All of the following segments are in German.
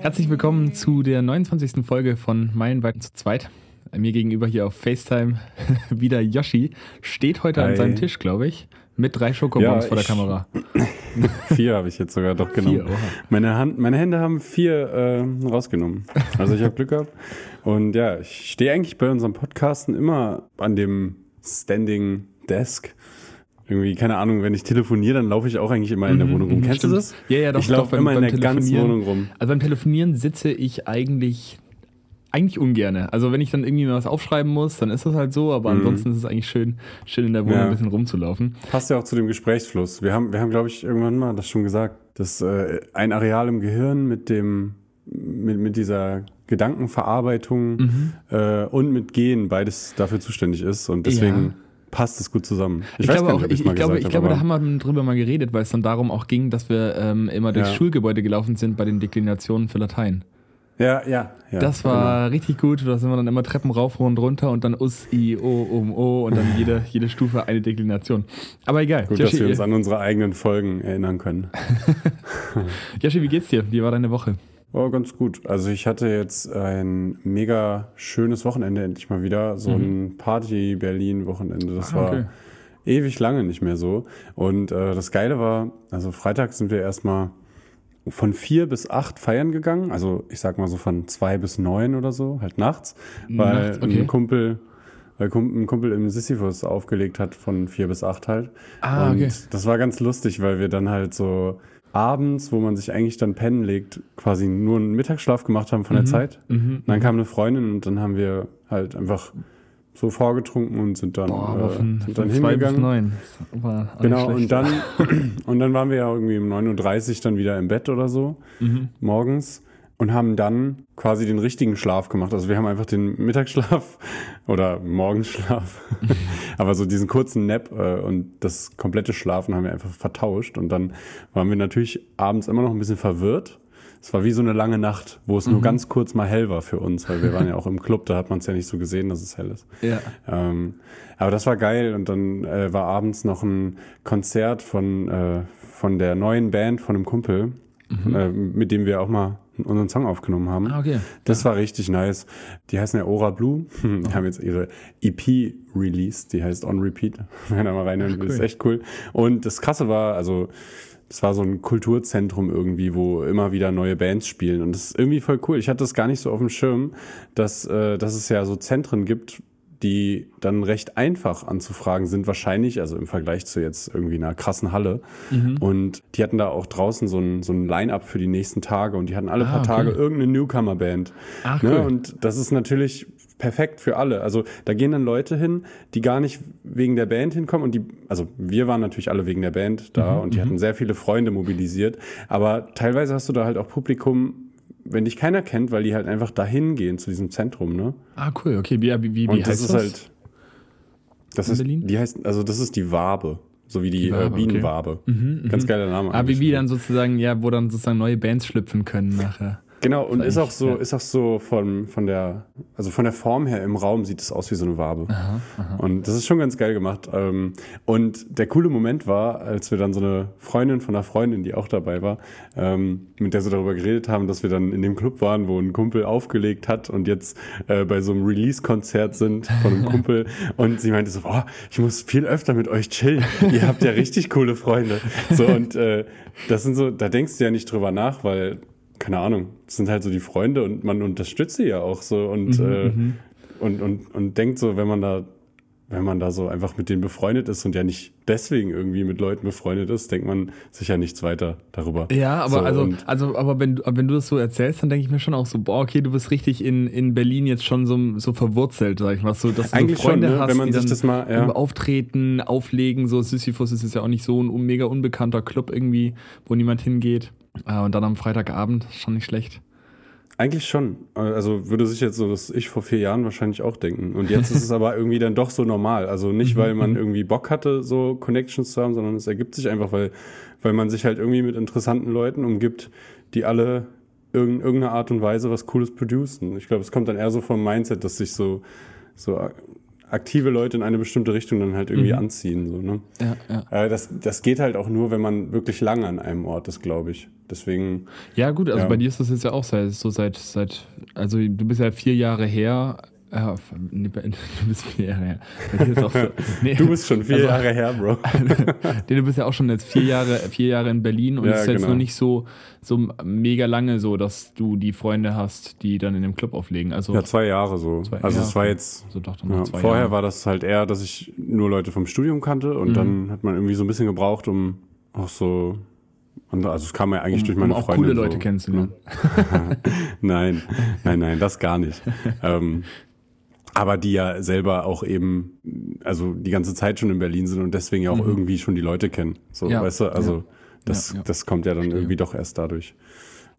Herzlich willkommen zu der 29. Folge von Meilenweiten zu zweit. Mir gegenüber hier auf FaceTime wieder Yoshi. Steht heute Hi. an seinem Tisch, glaube ich, mit drei Schokobons ja, vor der Kamera. vier habe ich jetzt sogar doch genommen. Vier, meine, Hand, meine Hände haben vier äh, rausgenommen. Also ich habe Glück gehabt. Und ja, ich stehe eigentlich bei unserem Podcasten immer an dem Standing Desk irgendwie, keine Ahnung, wenn ich telefoniere, dann laufe ich auch eigentlich immer in der mhm, Wohnung rum. Mhm, Kennst stimmt. du das? Ja, ja, doch. Ich laufe immer in der ganzen Wohnung rum. Also beim Telefonieren sitze ich eigentlich eigentlich ungerne. Also wenn ich dann irgendwie mal was aufschreiben muss, dann ist das halt so, aber mhm. ansonsten ist es eigentlich schön, schön in der Wohnung ja. ein bisschen rumzulaufen. Passt ja auch zu dem Gesprächsfluss. Wir haben, wir haben, glaube ich, irgendwann mal das schon gesagt, dass äh, ein Areal im Gehirn mit dem, mit, mit dieser Gedankenverarbeitung mhm. äh, und mit Gehen beides dafür zuständig ist. Und deswegen. Ja passt es gut zusammen. Ich, ich glaube auch, ich, ich glaube, ich glaube, da haben wir drüber mal geredet, weil es dann darum auch ging, dass wir ähm, immer durchs ja. Schulgebäude gelaufen sind bei den Deklinationen für Latein. Ja, ja, ja. Das war genau. richtig gut. Da sind wir dann immer Treppen rauf und runter und dann Us, I, O, Um, O und dann jede, jede Stufe eine Deklination. Aber egal. Gut, Joshi, dass wir uns an unsere eigenen Folgen erinnern können. Joshi, wie geht's dir? Wie war deine Woche? Oh, ganz gut. Also ich hatte jetzt ein mega schönes Wochenende endlich mal wieder. So mhm. ein Party-Berlin-Wochenende. Das ah, okay. war ewig lange nicht mehr so. Und äh, das Geile war, also Freitag sind wir erstmal von vier bis acht feiern gegangen. Also ich sag mal so von zwei bis neun oder so, halt nachts. Weil nachts, okay. ein Kumpel weil ein Kumpel im Sisyphus aufgelegt hat von vier bis acht halt. Ah, und okay. das war ganz lustig, weil wir dann halt so abends, wo man sich eigentlich dann pennen legt, quasi nur einen Mittagsschlaf gemacht haben von mhm. der Zeit. Mhm. dann kam eine Freundin und dann haben wir halt einfach so vorgetrunken und sind dann, Boah, äh, von, sind dann hingegangen. genau, und dann, und dann waren wir ja irgendwie um 9.30 Uhr dann wieder im Bett oder so, mhm. morgens und haben dann quasi den richtigen Schlaf gemacht. Also wir haben einfach den Mittagsschlaf oder Morgenschlaf, aber so diesen kurzen Nap äh, und das komplette Schlafen haben wir einfach vertauscht und dann waren wir natürlich abends immer noch ein bisschen verwirrt. Es war wie so eine lange Nacht, wo es mhm. nur ganz kurz mal hell war für uns, weil wir waren ja auch im Club, da hat man es ja nicht so gesehen, dass es hell ist. Ja. Ähm, aber das war geil und dann äh, war abends noch ein Konzert von, äh, von der neuen Band von einem Kumpel, mhm. äh, mit dem wir auch mal unseren Song aufgenommen haben. Ah, okay. Das war richtig nice. Die heißen ja Ora Blue. Die haben jetzt ihre EP released, die heißt On Repeat. Wenn da mal reinhören will, cool. ist echt cool. Und das Krasse war, also das war so ein Kulturzentrum irgendwie, wo immer wieder neue Bands spielen. Und das ist irgendwie voll cool. Ich hatte das gar nicht so auf dem Schirm, dass, äh, dass es ja so Zentren gibt, die dann recht einfach anzufragen sind, wahrscheinlich, also im Vergleich zu jetzt irgendwie einer krassen Halle. Mhm. Und die hatten da auch draußen so ein, so ein Line-Up für die nächsten Tage und die hatten alle ah, paar okay. Tage irgendeine Newcomer-Band. Ach, ne? Cool. Und das ist natürlich perfekt für alle. Also da gehen dann Leute hin, die gar nicht wegen der Band hinkommen und die, also wir waren natürlich alle wegen der Band da mhm, und die mhm. hatten sehr viele Freunde mobilisiert, aber teilweise hast du da halt auch Publikum, wenn dich keiner kennt, weil die halt einfach dahin gehen zu diesem Zentrum, ne? Ah, cool, okay. Wie, wie, wie, das heißt ist das? halt. Das ist, Berlin? die heißt, also das ist die Wabe. So wie die, die Wabe, äh, Bienenwabe. Okay. Mhm, Ganz mhm. geiler Name. Ah, wie, wie dann sozusagen, ja, wo dann sozusagen neue Bands schlüpfen können nachher. Genau, und ist auch so, ist auch so von, von der, also von der Form her im Raum sieht es aus wie so eine Wabe. Aha, aha. Und das ist schon ganz geil gemacht. Ähm, und der coole Moment war, als wir dann so eine Freundin von einer Freundin, die auch dabei war, ähm, mit der sie darüber geredet haben, dass wir dann in dem Club waren, wo ein Kumpel aufgelegt hat und jetzt äh, bei so einem Release-Konzert sind von einem Kumpel. und sie meinte so, boah, ich muss viel öfter mit euch chillen. Ihr habt ja richtig coole Freunde. So, und äh, das sind so, da denkst du ja nicht drüber nach, weil keine Ahnung, das sind halt so die Freunde und man unterstützt sie ja auch so und, mhm, äh, mhm. und, und, und denkt so, wenn man da, wenn man da so einfach mit denen befreundet ist und ja nicht deswegen irgendwie mit Leuten befreundet ist, denkt man sich ja nichts weiter darüber. Ja, aber so, also, also, aber wenn, wenn du das so erzählst, dann denke ich mir schon auch so, boah, okay, du bist richtig in, in Berlin jetzt schon so, so verwurzelt, sag ich mal, so, dass du Eigentlich so Freunde schon, ne? hast, wenn man die sich das mal, ja. auftreten, auflegen, so Sisyphus ist ja auch nicht so ein mega unbekannter Club irgendwie, wo niemand hingeht. Äh, und dann am Freitagabend, schon nicht schlecht. Eigentlich schon. Also würde sich jetzt so das Ich vor vier Jahren wahrscheinlich auch denken. Und jetzt ist es aber irgendwie dann doch so normal. Also nicht, weil man irgendwie Bock hatte, so Connections zu haben, sondern es ergibt sich einfach, weil, weil man sich halt irgendwie mit interessanten Leuten umgibt, die alle in irgendeiner Art und Weise was Cooles producen. Ich glaube, es kommt dann eher so vom Mindset, dass sich so, so aktive Leute in eine bestimmte Richtung dann halt irgendwie mhm. anziehen. So, ne? ja, ja. Äh, das, das geht halt auch nur, wenn man wirklich lange an einem Ort ist, glaube ich. Deswegen. Ja, gut, also ja. bei dir ist das jetzt ja auch seit, so seit, seit, also du bist ja vier Jahre her nee, du bist vier Jahre her. So, nee, du bist schon vier also, Jahre her, Bro. du bist ja auch schon jetzt vier Jahre, vier Jahre in Berlin und es ja, ist jetzt genau. noch nicht so, so mega lange so, dass du die Freunde hast, die dann in dem Club auflegen. Also, ja, zwei Jahre so. Zwei, also ja, es war jetzt. So doch, ja, vorher Jahre. war das halt eher, dass ich nur Leute vom Studium kannte und mhm. dann hat man irgendwie so ein bisschen gebraucht, um auch so also es kam ja eigentlich um, durch meine um auch Freundin. coole Leute so. kennenzulernen. nein, nein, nein, das gar nicht. ähm, aber die ja selber auch eben, also die ganze Zeit schon in Berlin sind und deswegen ja auch mhm. irgendwie schon die Leute kennen. So, ja. weißt du, also ja. das, ja, das kommt ja dann irgendwie doch erst dadurch.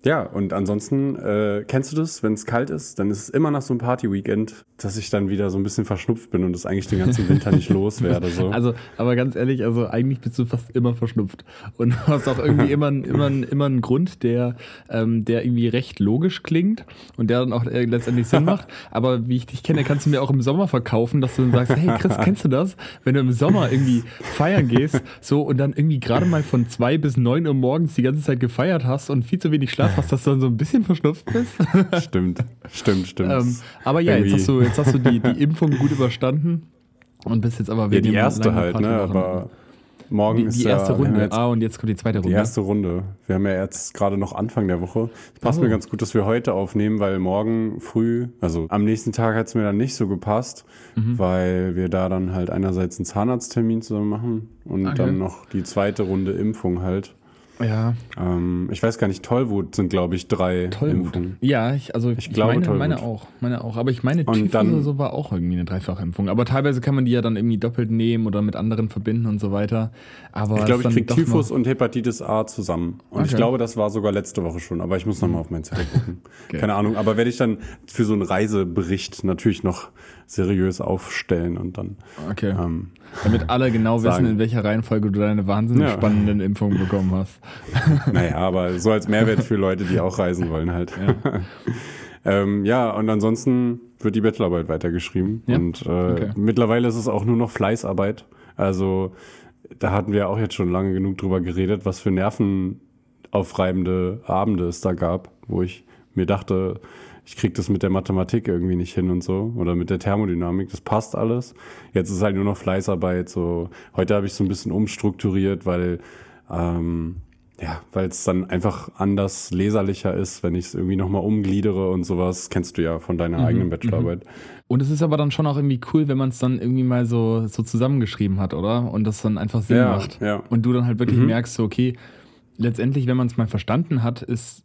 Ja, und ansonsten, äh, kennst du das, wenn es kalt ist, dann ist es immer nach so einem Party-Weekend, dass ich dann wieder so ein bisschen verschnupft bin und das eigentlich den ganzen Winter nicht loswerde. So. Also, aber ganz ehrlich, also eigentlich bist du fast immer verschnupft. Und hast auch irgendwie immer, immer, immer einen Grund, der, ähm, der irgendwie recht logisch klingt und der dann auch äh, letztendlich Sinn macht. Aber wie ich dich kenne, kannst du mir auch im Sommer verkaufen, dass du dann sagst, hey Chris, kennst du das? Wenn du im Sommer irgendwie feiern gehst, so und dann irgendwie gerade mal von zwei bis neun Uhr morgens die ganze Zeit gefeiert hast und viel zu wenig Schlaf hast, dass du dann so ein bisschen verschnupft bist. stimmt, stimmt, stimmt. Ähm, aber ja, jetzt hast du, jetzt hast du die, die Impfung gut überstanden und bist jetzt aber wieder. Ja, die erste halt, ne? Aber morgen die, ist die erste ja, Runde. Ah, und jetzt kommt die zweite Runde. Die erste Runde. Wir haben ja jetzt gerade noch Anfang der Woche. Es passt oh. mir ganz gut, dass wir heute aufnehmen, weil morgen früh, also am nächsten Tag hat es mir dann nicht so gepasst, mhm. weil wir da dann halt einerseits einen Zahnarzttermin zusammen machen und okay. dann noch die zweite Runde Impfung halt. Ja. Ähm, ich weiß gar nicht, Tollwut sind, glaube ich, drei Tollwut. Impfungen. Ja, ich, also ich, ich glaube, meine, meine auch. Meine auch. Aber ich meine, und dann, oder so war auch irgendwie eine Dreifachimpfung. Aber teilweise kann man die ja dann irgendwie doppelt nehmen oder mit anderen verbinden und so weiter. Aber ich glaube, ich kriege Typhus und Hepatitis A zusammen. Und okay. ich glaube, das war sogar letzte Woche schon. Aber ich muss nochmal auf meinen Zettel gucken. okay. Keine Ahnung. Aber werde ich dann für so einen Reisebericht natürlich noch seriös aufstellen und dann. Okay. Ähm, Damit alle genau sagen. wissen, in welcher Reihenfolge du deine wahnsinnig ja. spannenden Impfungen bekommen hast. Naja, aber so als Mehrwert für Leute, die auch reisen wollen halt. Ja, ähm, ja und ansonsten wird die Bachelorarbeit weitergeschrieben. Ja? Und äh, okay. mittlerweile ist es auch nur noch Fleißarbeit. Also da hatten wir auch jetzt schon lange genug drüber geredet, was für nervenaufreibende Abende es da gab, wo ich mir dachte, ich krieg das mit der Mathematik irgendwie nicht hin und so oder mit der Thermodynamik, das passt alles. Jetzt ist halt nur noch Fleißarbeit. So heute habe ich so ein bisschen umstrukturiert, weil ähm, ja, weil es dann einfach anders leserlicher ist, wenn ich es irgendwie nochmal umgliedere und sowas. Kennst du ja von deiner mhm, eigenen Bachelorarbeit. Mhm. Und es ist aber dann schon auch irgendwie cool, wenn man es dann irgendwie mal so, so zusammengeschrieben hat, oder? Und das dann einfach Sinn ja, macht. Ja. Und du dann halt wirklich mhm. merkst, so, okay, letztendlich, wenn man es mal verstanden hat, ist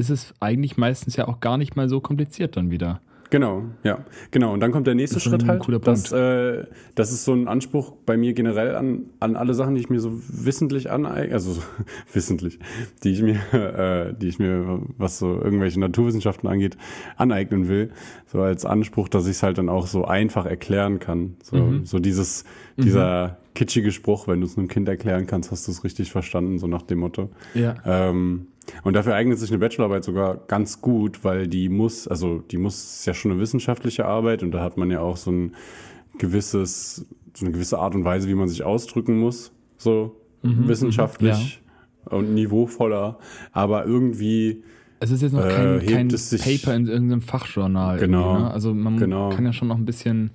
ist es eigentlich meistens ja auch gar nicht mal so kompliziert dann wieder. Genau, ja, genau. Und dann kommt der nächste Schritt halt. Das, äh, das ist so ein Anspruch bei mir generell an, an alle Sachen, die ich mir so wissentlich aneigne, also so, wissentlich, die ich mir, äh, die ich mir, was so irgendwelche Naturwissenschaften angeht, aneignen will. So als Anspruch, dass ich es halt dann auch so einfach erklären kann. So, mhm. so dieses, dieser mhm. kitschige Spruch, wenn du es einem Kind erklären kannst, hast du es richtig verstanden, so nach dem Motto. Ja. Ähm, und dafür eignet sich eine Bachelorarbeit sogar ganz gut, weil die muss, also die muss ist ja schon eine wissenschaftliche Arbeit und da hat man ja auch so ein gewisses, so eine gewisse Art und Weise, wie man sich ausdrücken muss, so mhm, wissenschaftlich ja. und niveauvoller, aber irgendwie es ist jetzt noch kein, äh, kein Paper in irgendeinem Fachjournal. Genau. Ne? Also man genau. kann ja schon noch ein bisschen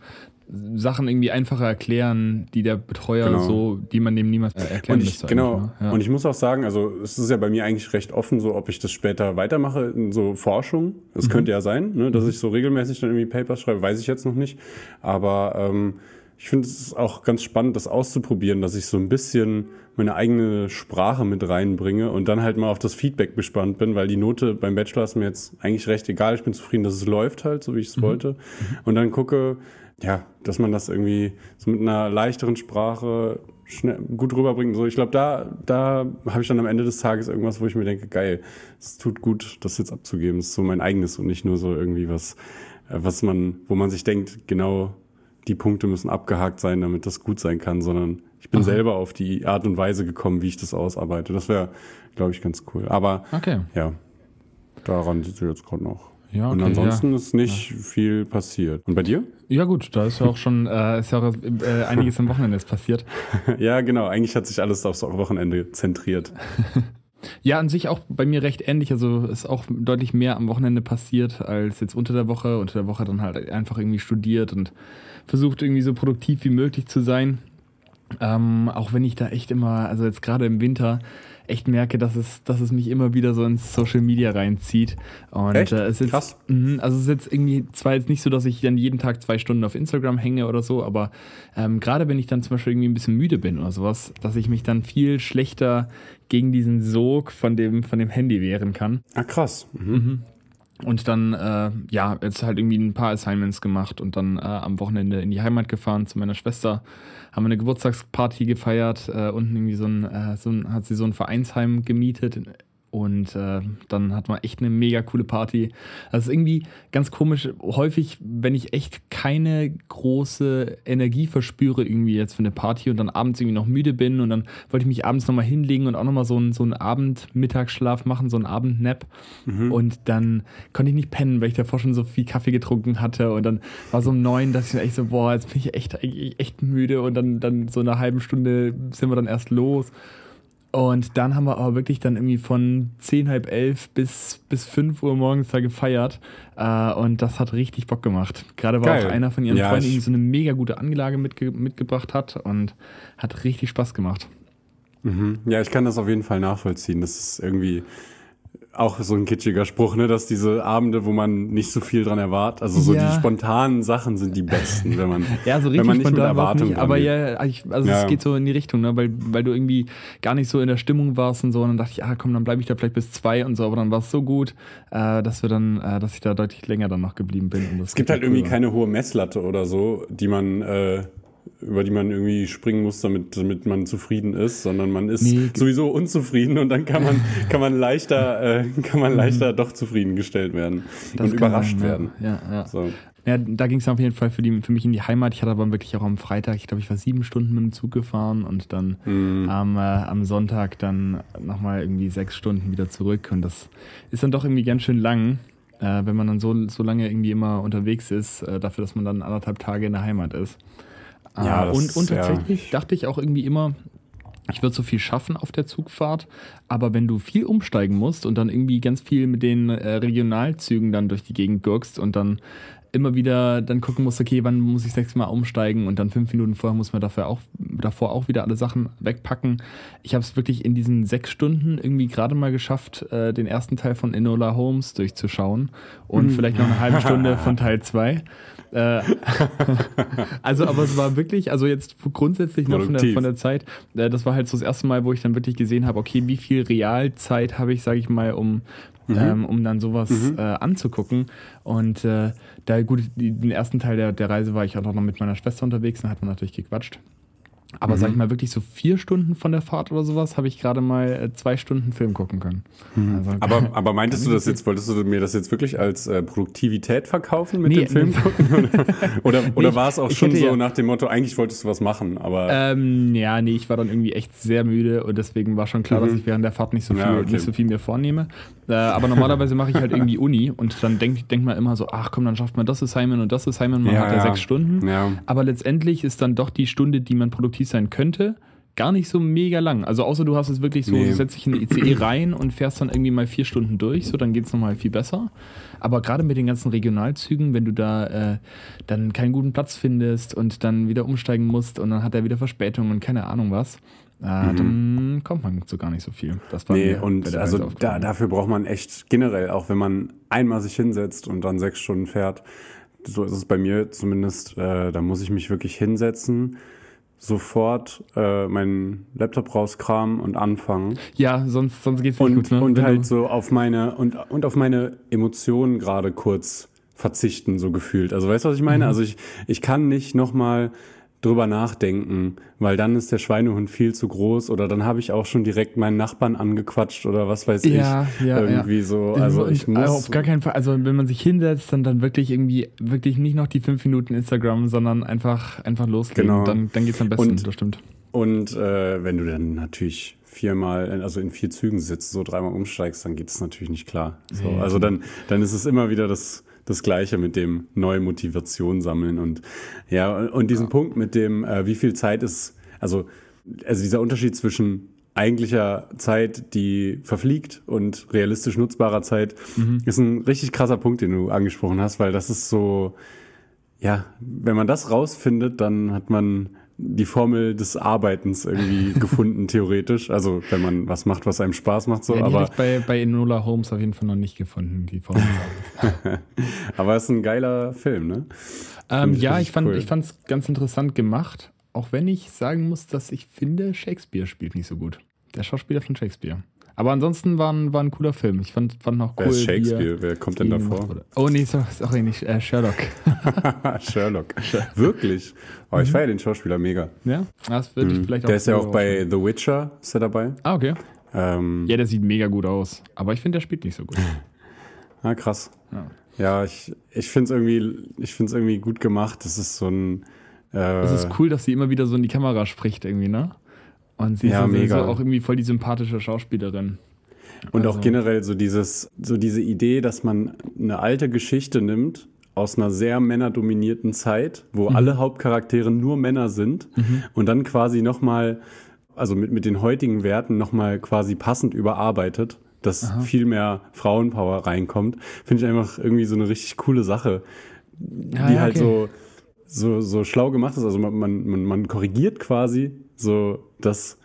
Sachen irgendwie einfacher erklären, die der Betreuer genau. so, die man dem niemals erklären und ich, müsste. Genau. Ne? Ja. Und ich muss auch sagen, also es ist ja bei mir eigentlich recht offen, so ob ich das später weitermache in so Forschung. Es mhm. könnte ja sein, ne, dass mhm. ich so regelmäßig dann irgendwie Papers schreibe, weiß ich jetzt noch nicht. Aber ähm, ich finde es auch ganz spannend, das auszuprobieren, dass ich so ein bisschen meine eigene Sprache mit reinbringe und dann halt mal auf das Feedback bespannt bin, weil die Note beim Bachelor ist mir jetzt eigentlich recht egal. Ich bin zufrieden, dass es läuft halt, so wie ich es mhm. wollte. Mhm. Und dann gucke, ja, dass man das irgendwie so mit einer leichteren Sprache schnell, gut rüberbringt. So, ich glaube, da, da habe ich dann am Ende des Tages irgendwas, wo ich mir denke, geil, es tut gut, das jetzt abzugeben. Das ist so mein eigenes und nicht nur so irgendwie was, äh, was man, wo man sich denkt, genau die Punkte müssen abgehakt sein, damit das gut sein kann, sondern ich bin Aha. selber auf die Art und Weise gekommen, wie ich das ausarbeite. Das wäre, glaube ich, ganz cool. Aber okay. ja, daran sitze ich jetzt gerade noch. Ja, okay, und ansonsten ja. ist nicht ja. viel passiert. Und bei dir? Ja gut, da ist ja auch schon äh, ist ja auch, äh, einiges am Wochenende passiert. ja, genau. Eigentlich hat sich alles aufs Wochenende zentriert. Ja, an sich auch bei mir recht ähnlich. Also ist auch deutlich mehr am Wochenende passiert als jetzt unter der Woche. Unter der Woche dann halt einfach irgendwie studiert und versucht irgendwie so produktiv wie möglich zu sein. Ähm, auch wenn ich da echt immer, also jetzt gerade im Winter, echt merke, dass es, dass es mich immer wieder so ins Social Media reinzieht. Und echt? Äh, es ist Krass. Mh, also es ist jetzt irgendwie zwar jetzt nicht so, dass ich dann jeden Tag zwei Stunden auf Instagram hänge oder so, aber ähm, gerade wenn ich dann zum Beispiel irgendwie ein bisschen müde bin oder sowas, dass ich mich dann viel schlechter gegen diesen Sog von dem, von dem Handy wehren kann. Ah, krass. Mhm. Mhm. Und dann, äh, ja, jetzt halt irgendwie ein paar Assignments gemacht und dann äh, am Wochenende in die Heimat gefahren zu meiner Schwester haben wir eine Geburtstagsparty gefeiert. Äh, unten irgendwie so ein, äh, so ein, hat sie so ein Vereinsheim gemietet und äh, dann hat man echt eine mega coole Party. Also irgendwie ganz komisch. Häufig, wenn ich echt keine große Energie verspüre, irgendwie jetzt für eine Party und dann abends irgendwie noch müde bin und dann wollte ich mich abends nochmal hinlegen und auch nochmal so einen, so einen Abend-Mittagsschlaf machen, so einen Abendnap. Mhm. Und dann konnte ich nicht pennen, weil ich davor schon so viel Kaffee getrunken hatte. Und dann war so um neun, dass ich echt so, boah, jetzt bin ich echt, echt müde. Und dann, dann so eine halbe Stunde sind wir dann erst los. Und dann haben wir aber wirklich dann irgendwie von zehn, halb elf bis, bis fünf Uhr morgens da gefeiert. Äh, und das hat richtig Bock gemacht. Gerade weil Geil. auch einer von ihren ja, Freunden so eine mega gute Anlage mitge mitgebracht hat und hat richtig Spaß gemacht. Mhm. Ja, ich kann das auf jeden Fall nachvollziehen. Das ist irgendwie auch so ein kitschiger Spruch, ne, dass diese Abende, wo man nicht so viel dran erwartet, also so ja. die spontanen Sachen sind die besten, wenn man, ja, so richtig wenn man nicht mit Erwartung nicht, Aber ja, ich, also ja. es geht so in die Richtung, ne, weil, weil du irgendwie gar nicht so in der Stimmung warst und so, und dann dachte ich, ah, komm, dann bleibe ich da vielleicht bis zwei und so, aber dann war es so gut, äh, dass wir dann, äh, dass ich da deutlich länger dann noch geblieben bin. es gibt halt irgendwie keine hohe Messlatte oder so, die man äh, über die man irgendwie springen muss, damit, damit man zufrieden ist, sondern man ist nee. sowieso unzufrieden und dann kann man, kann man leichter, äh, kann man leichter doch zufriedengestellt werden das und überrascht man, werden. Ja, ja. So. Ja, da ging es auf jeden Fall für, die, für mich in die Heimat. Ich hatte aber wirklich auch am Freitag, ich glaube, ich war sieben Stunden mit dem Zug gefahren und dann mhm. am, äh, am Sonntag dann nochmal irgendwie sechs Stunden wieder zurück. Und das ist dann doch irgendwie ganz schön lang, äh, wenn man dann so, so lange irgendwie immer unterwegs ist, äh, dafür, dass man dann anderthalb Tage in der Heimat ist. Ja, äh, und, und tatsächlich ja. dachte ich auch irgendwie immer, ich würde so viel schaffen auf der Zugfahrt, aber wenn du viel umsteigen musst und dann irgendwie ganz viel mit den äh, Regionalzügen dann durch die Gegend gurkst und dann immer wieder dann gucken musst, okay, wann muss ich sechsmal umsteigen und dann fünf Minuten vorher muss man dafür auch, davor auch wieder alle Sachen wegpacken. Ich habe es wirklich in diesen sechs Stunden irgendwie gerade mal geschafft, äh, den ersten Teil von Enola Holmes durchzuschauen und mhm. vielleicht noch eine halbe Stunde von Teil zwei. Äh, also, aber es war wirklich, also jetzt grundsätzlich noch von der, von der Zeit, äh, das war halt so das erste Mal, wo ich dann wirklich gesehen habe, okay, wie viel Realzeit habe ich, sage ich mal, um, mhm. ähm, um dann sowas mhm. äh, anzugucken. Und äh, da, gut, den ersten Teil der, der Reise war ich auch noch mit meiner Schwester unterwegs, dann hat man natürlich gequatscht. Aber mhm. sag ich mal, wirklich so vier Stunden von der Fahrt oder sowas, habe ich gerade mal äh, zwei Stunden Film gucken können. Mhm. Also, aber, aber meintest du das jetzt, wolltest du mir das jetzt wirklich als äh, Produktivität verkaufen mit nee, dem Film gucken? Oder, oder, nee, oder war es auch schon so ja, nach dem Motto, eigentlich wolltest du was machen, aber. Ähm, ja, nee, ich war dann irgendwie echt sehr müde und deswegen war schon klar, mhm. dass ich während der Fahrt nicht so viel, ja, okay. nicht so viel mir vornehme. Äh, aber normalerweise mache ich halt irgendwie Uni und dann denkt denk man immer so, ach komm, dann schafft man das Assignment und das Assignment, man ja, hat ja, sechs Stunden. Aber letztendlich ist dann doch die Stunde, die man produktiv sein könnte, gar nicht so mega lang. Also außer du hast es wirklich so, nee. du setzt dich in die ICE rein und fährst dann irgendwie mal vier Stunden durch, so dann geht es nochmal viel besser. Aber gerade mit den ganzen Regionalzügen, wenn du da äh, dann keinen guten Platz findest und dann wieder umsteigen musst und dann hat er wieder Verspätung und keine Ahnung was, äh, mhm. dann kommt man zu gar nicht so viel. Das war nee, und also da, dafür braucht man echt generell, auch wenn man einmal sich hinsetzt und dann sechs Stunden fährt, so ist es bei mir zumindest, äh, da muss ich mich wirklich hinsetzen sofort äh, meinen Laptop rauskramen und anfangen. Ja, sonst, sonst geht's nicht und, gut. Ne? Und halt so auf meine und, und auf meine Emotionen gerade kurz verzichten, so gefühlt. Also weißt du, was ich meine? Mhm. Also ich, ich kann nicht nochmal drüber nachdenken, weil dann ist der Schweinehund viel zu groß oder dann habe ich auch schon direkt meinen Nachbarn angequatscht oder was weiß ja, ich. Ja, irgendwie ja. so. Also ich muss. Auf gar keinen Fall. Also wenn man sich hinsetzt, dann, dann wirklich irgendwie, wirklich nicht noch die fünf Minuten Instagram, sondern einfach, einfach loslegen. Genau. Dann, dann geht's am besten, und, das stimmt. Und äh, wenn du dann natürlich viermal, also in vier Zügen sitzt, so dreimal umsteigst, dann geht es natürlich nicht klar. So, also dann, dann ist es immer wieder das, das Gleiche mit dem neue Motivation sammeln und ja, und diesen ja. Punkt mit dem, äh, wie viel Zeit ist, also, also dieser Unterschied zwischen eigentlicher Zeit, die verfliegt und realistisch nutzbarer Zeit, mhm. ist ein richtig krasser Punkt, den du angesprochen hast, weil das ist so, ja, wenn man das rausfindet, dann hat man die Formel des Arbeitens irgendwie gefunden, theoretisch. Also wenn man was macht, was einem Spaß macht, so. Ja, die aber ich bei, bei Enola Holmes auf jeden Fall noch nicht gefunden, die Formel. aber es ist ein geiler Film, ne? Ähm, ich ja, ich fand cool. ich fand's ganz interessant gemacht, auch wenn ich sagen muss, dass ich finde, Shakespeare spielt nicht so gut. Der Schauspieler von Shakespeare. Aber ansonsten war ein, war ein cooler Film. Ich fand, fand noch cool. Wer ist Shakespeare? Wer kommt denn davor? Oh nee, sorry, nicht äh, Sherlock. Sherlock. Wirklich? Oh, ich mhm. feiere den Schauspieler mega. Ja, das würde ich mhm. vielleicht auch. Der ist ja auch bei The Witcher, ist er dabei. Ah, okay. Ähm, ja, der sieht mega gut aus. Aber ich finde, der spielt nicht so gut. ah, krass. Ja, ja ich, ich finde es irgendwie, irgendwie gut gemacht. Das ist so ein. Äh, es ist cool, dass sie immer wieder so in die Kamera spricht, irgendwie, ne? Und sie ja, ist mega. auch irgendwie voll die sympathische Schauspielerin. Und also. auch generell so dieses, so diese Idee, dass man eine alte Geschichte nimmt aus einer sehr männerdominierten Zeit, wo mhm. alle Hauptcharaktere nur Männer sind mhm. und dann quasi nochmal, also mit, mit den heutigen Werten nochmal quasi passend überarbeitet, dass Aha. viel mehr Frauenpower reinkommt, finde ich einfach irgendwie so eine richtig coole Sache, die ja, halt okay. so, so, so schlau gemacht ist. Also man, man, man korrigiert quasi so das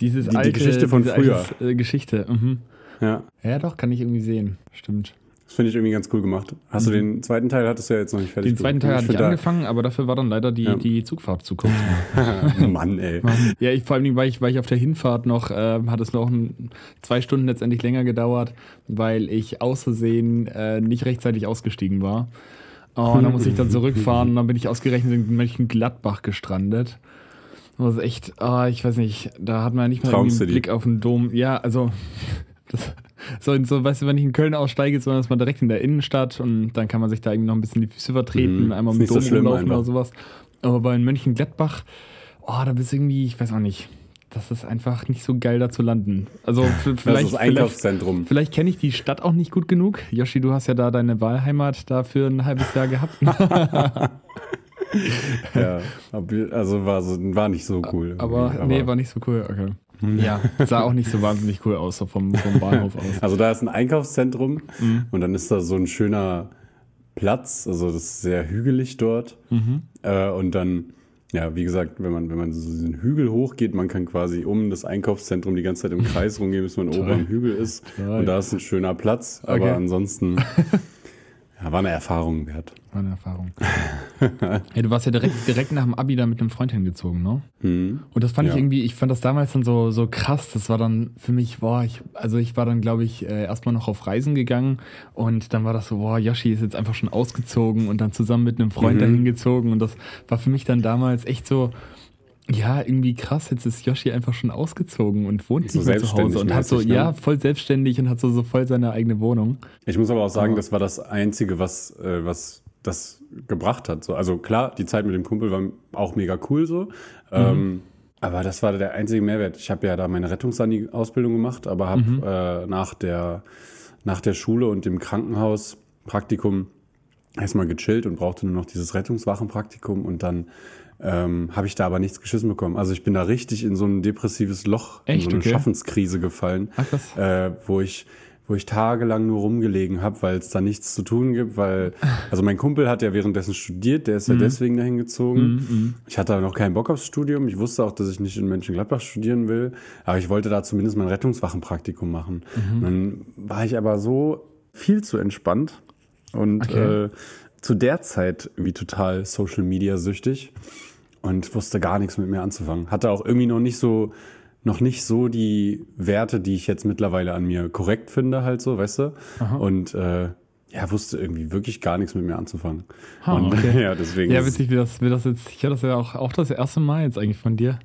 dieses die, alte, die Geschichte von früher. Alte, äh, Geschichte. Mhm. Ja. Ja, doch, kann ich irgendwie sehen. Stimmt. Das finde ich irgendwie ganz cool gemacht. Hast mhm. du den zweiten Teil, hattest du ja jetzt noch nicht fertig Den zweiten Teil hatte ich angefangen, aber dafür war dann leider die, ja. die Zugfahrt zu kurz. Mann, ey. Ja, ich, vor allem, weil ich, weil ich auf der Hinfahrt noch, äh, hat es noch ein, zwei Stunden letztendlich länger gedauert, weil ich aus Versehen äh, nicht rechtzeitig ausgestiegen war. Oh, und dann muss ich dann zurückfahren und dann bin ich ausgerechnet in Mönchengladbach gestrandet. Das ist echt, oh, ich weiß nicht, da hat man ja nicht mal einen Blick auf den Dom. Ja, also, das, so, so, weißt du, wenn ich in Köln aussteige, sondern ist man direkt in der Innenstadt und dann kann man sich da irgendwie noch ein bisschen die Füße vertreten, mhm. einmal mit Dom so rumlaufen oder sowas. Aber bei Mönchengladbach, oh, da bist du irgendwie, ich weiß auch nicht, das ist einfach nicht so geil da zu landen. Also vielleicht, das ist Einkaufszentrum. Vielleicht, vielleicht kenne ich die Stadt auch nicht gut genug. Yoshi, du hast ja da deine Wahlheimat da für ein halbes Jahr gehabt. ja, also war, so, war nicht so cool. Aber, aber nee, war nicht so cool. Okay. Ja, sah auch nicht so wahnsinnig cool aus, so vom, vom Bahnhof aus. Also da ist ein Einkaufszentrum mhm. und dann ist da so ein schöner Platz, also das ist sehr hügelig dort. Mhm. Äh, und dann, ja, wie gesagt, wenn man, wenn man so diesen Hügel hochgeht, man kann quasi um das Einkaufszentrum die ganze Zeit im Kreis rumgehen, bis man oben am Hügel ist. Toll. Und da ist ein schöner Platz, aber okay. ansonsten ja, war eine Erfahrung wert. War eine Erfahrung. hey, du warst ja direkt, direkt nach dem Abi da mit einem Freund hingezogen, ne? Mhm. Und das fand ja. ich irgendwie, ich fand das damals dann so, so krass. Das war dann für mich, boah, ich, also ich war dann, glaube ich, äh, erstmal noch auf Reisen gegangen und dann war das so, boah, Yoshi ist jetzt einfach schon ausgezogen und dann zusammen mit einem Freund mhm. dahin gezogen. Und das war für mich dann damals echt so, ja, irgendwie krass. Jetzt ist Yoshi einfach schon ausgezogen und wohnt so nicht mehr zu Hause und hat so, ne? ja, voll selbstständig und hat so, so voll seine eigene Wohnung. Ich muss aber auch sagen, aber das war das Einzige, was, äh, was das gebracht hat. So, also klar, die Zeit mit dem Kumpel war auch mega cool so. Mhm. Ähm, aber das war der einzige Mehrwert. Ich habe ja da meine Rettungssani-Ausbildung gemacht, aber habe mhm. äh, nach, der, nach der Schule und dem Krankenhaus Praktikum erstmal gechillt und brauchte nur noch dieses Rettungswachenpraktikum und dann ähm, habe ich da aber nichts geschissen bekommen. Also ich bin da richtig in so ein depressives Loch, Echt? in so eine okay. Schaffenskrise gefallen, Ach, äh, wo ich wo ich tagelang nur rumgelegen habe, weil es da nichts zu tun gibt, weil, also mein Kumpel hat ja währenddessen studiert, der ist ja mhm. deswegen dahin gezogen. Mhm, mhm. Ich hatte noch keinen Bock aufs Studium. Ich wusste auch, dass ich nicht in Mönchengladbach studieren will, aber ich wollte da zumindest mein Rettungswachenpraktikum machen. Mhm. Dann war ich aber so viel zu entspannt und okay. äh, zu der Zeit irgendwie total Social Media süchtig und wusste gar nichts mit mir anzufangen. Hatte auch irgendwie noch nicht so noch nicht so die Werte, die ich jetzt mittlerweile an mir korrekt finde, halt so, weißt du? Aha. Und äh, ja, wusste irgendwie wirklich gar nichts mit mir anzufangen. Ha, und okay. ja, deswegen. Ja, witzig, wie das, wie das jetzt, ich höre das ja auch, auch das erste Mal jetzt eigentlich von dir.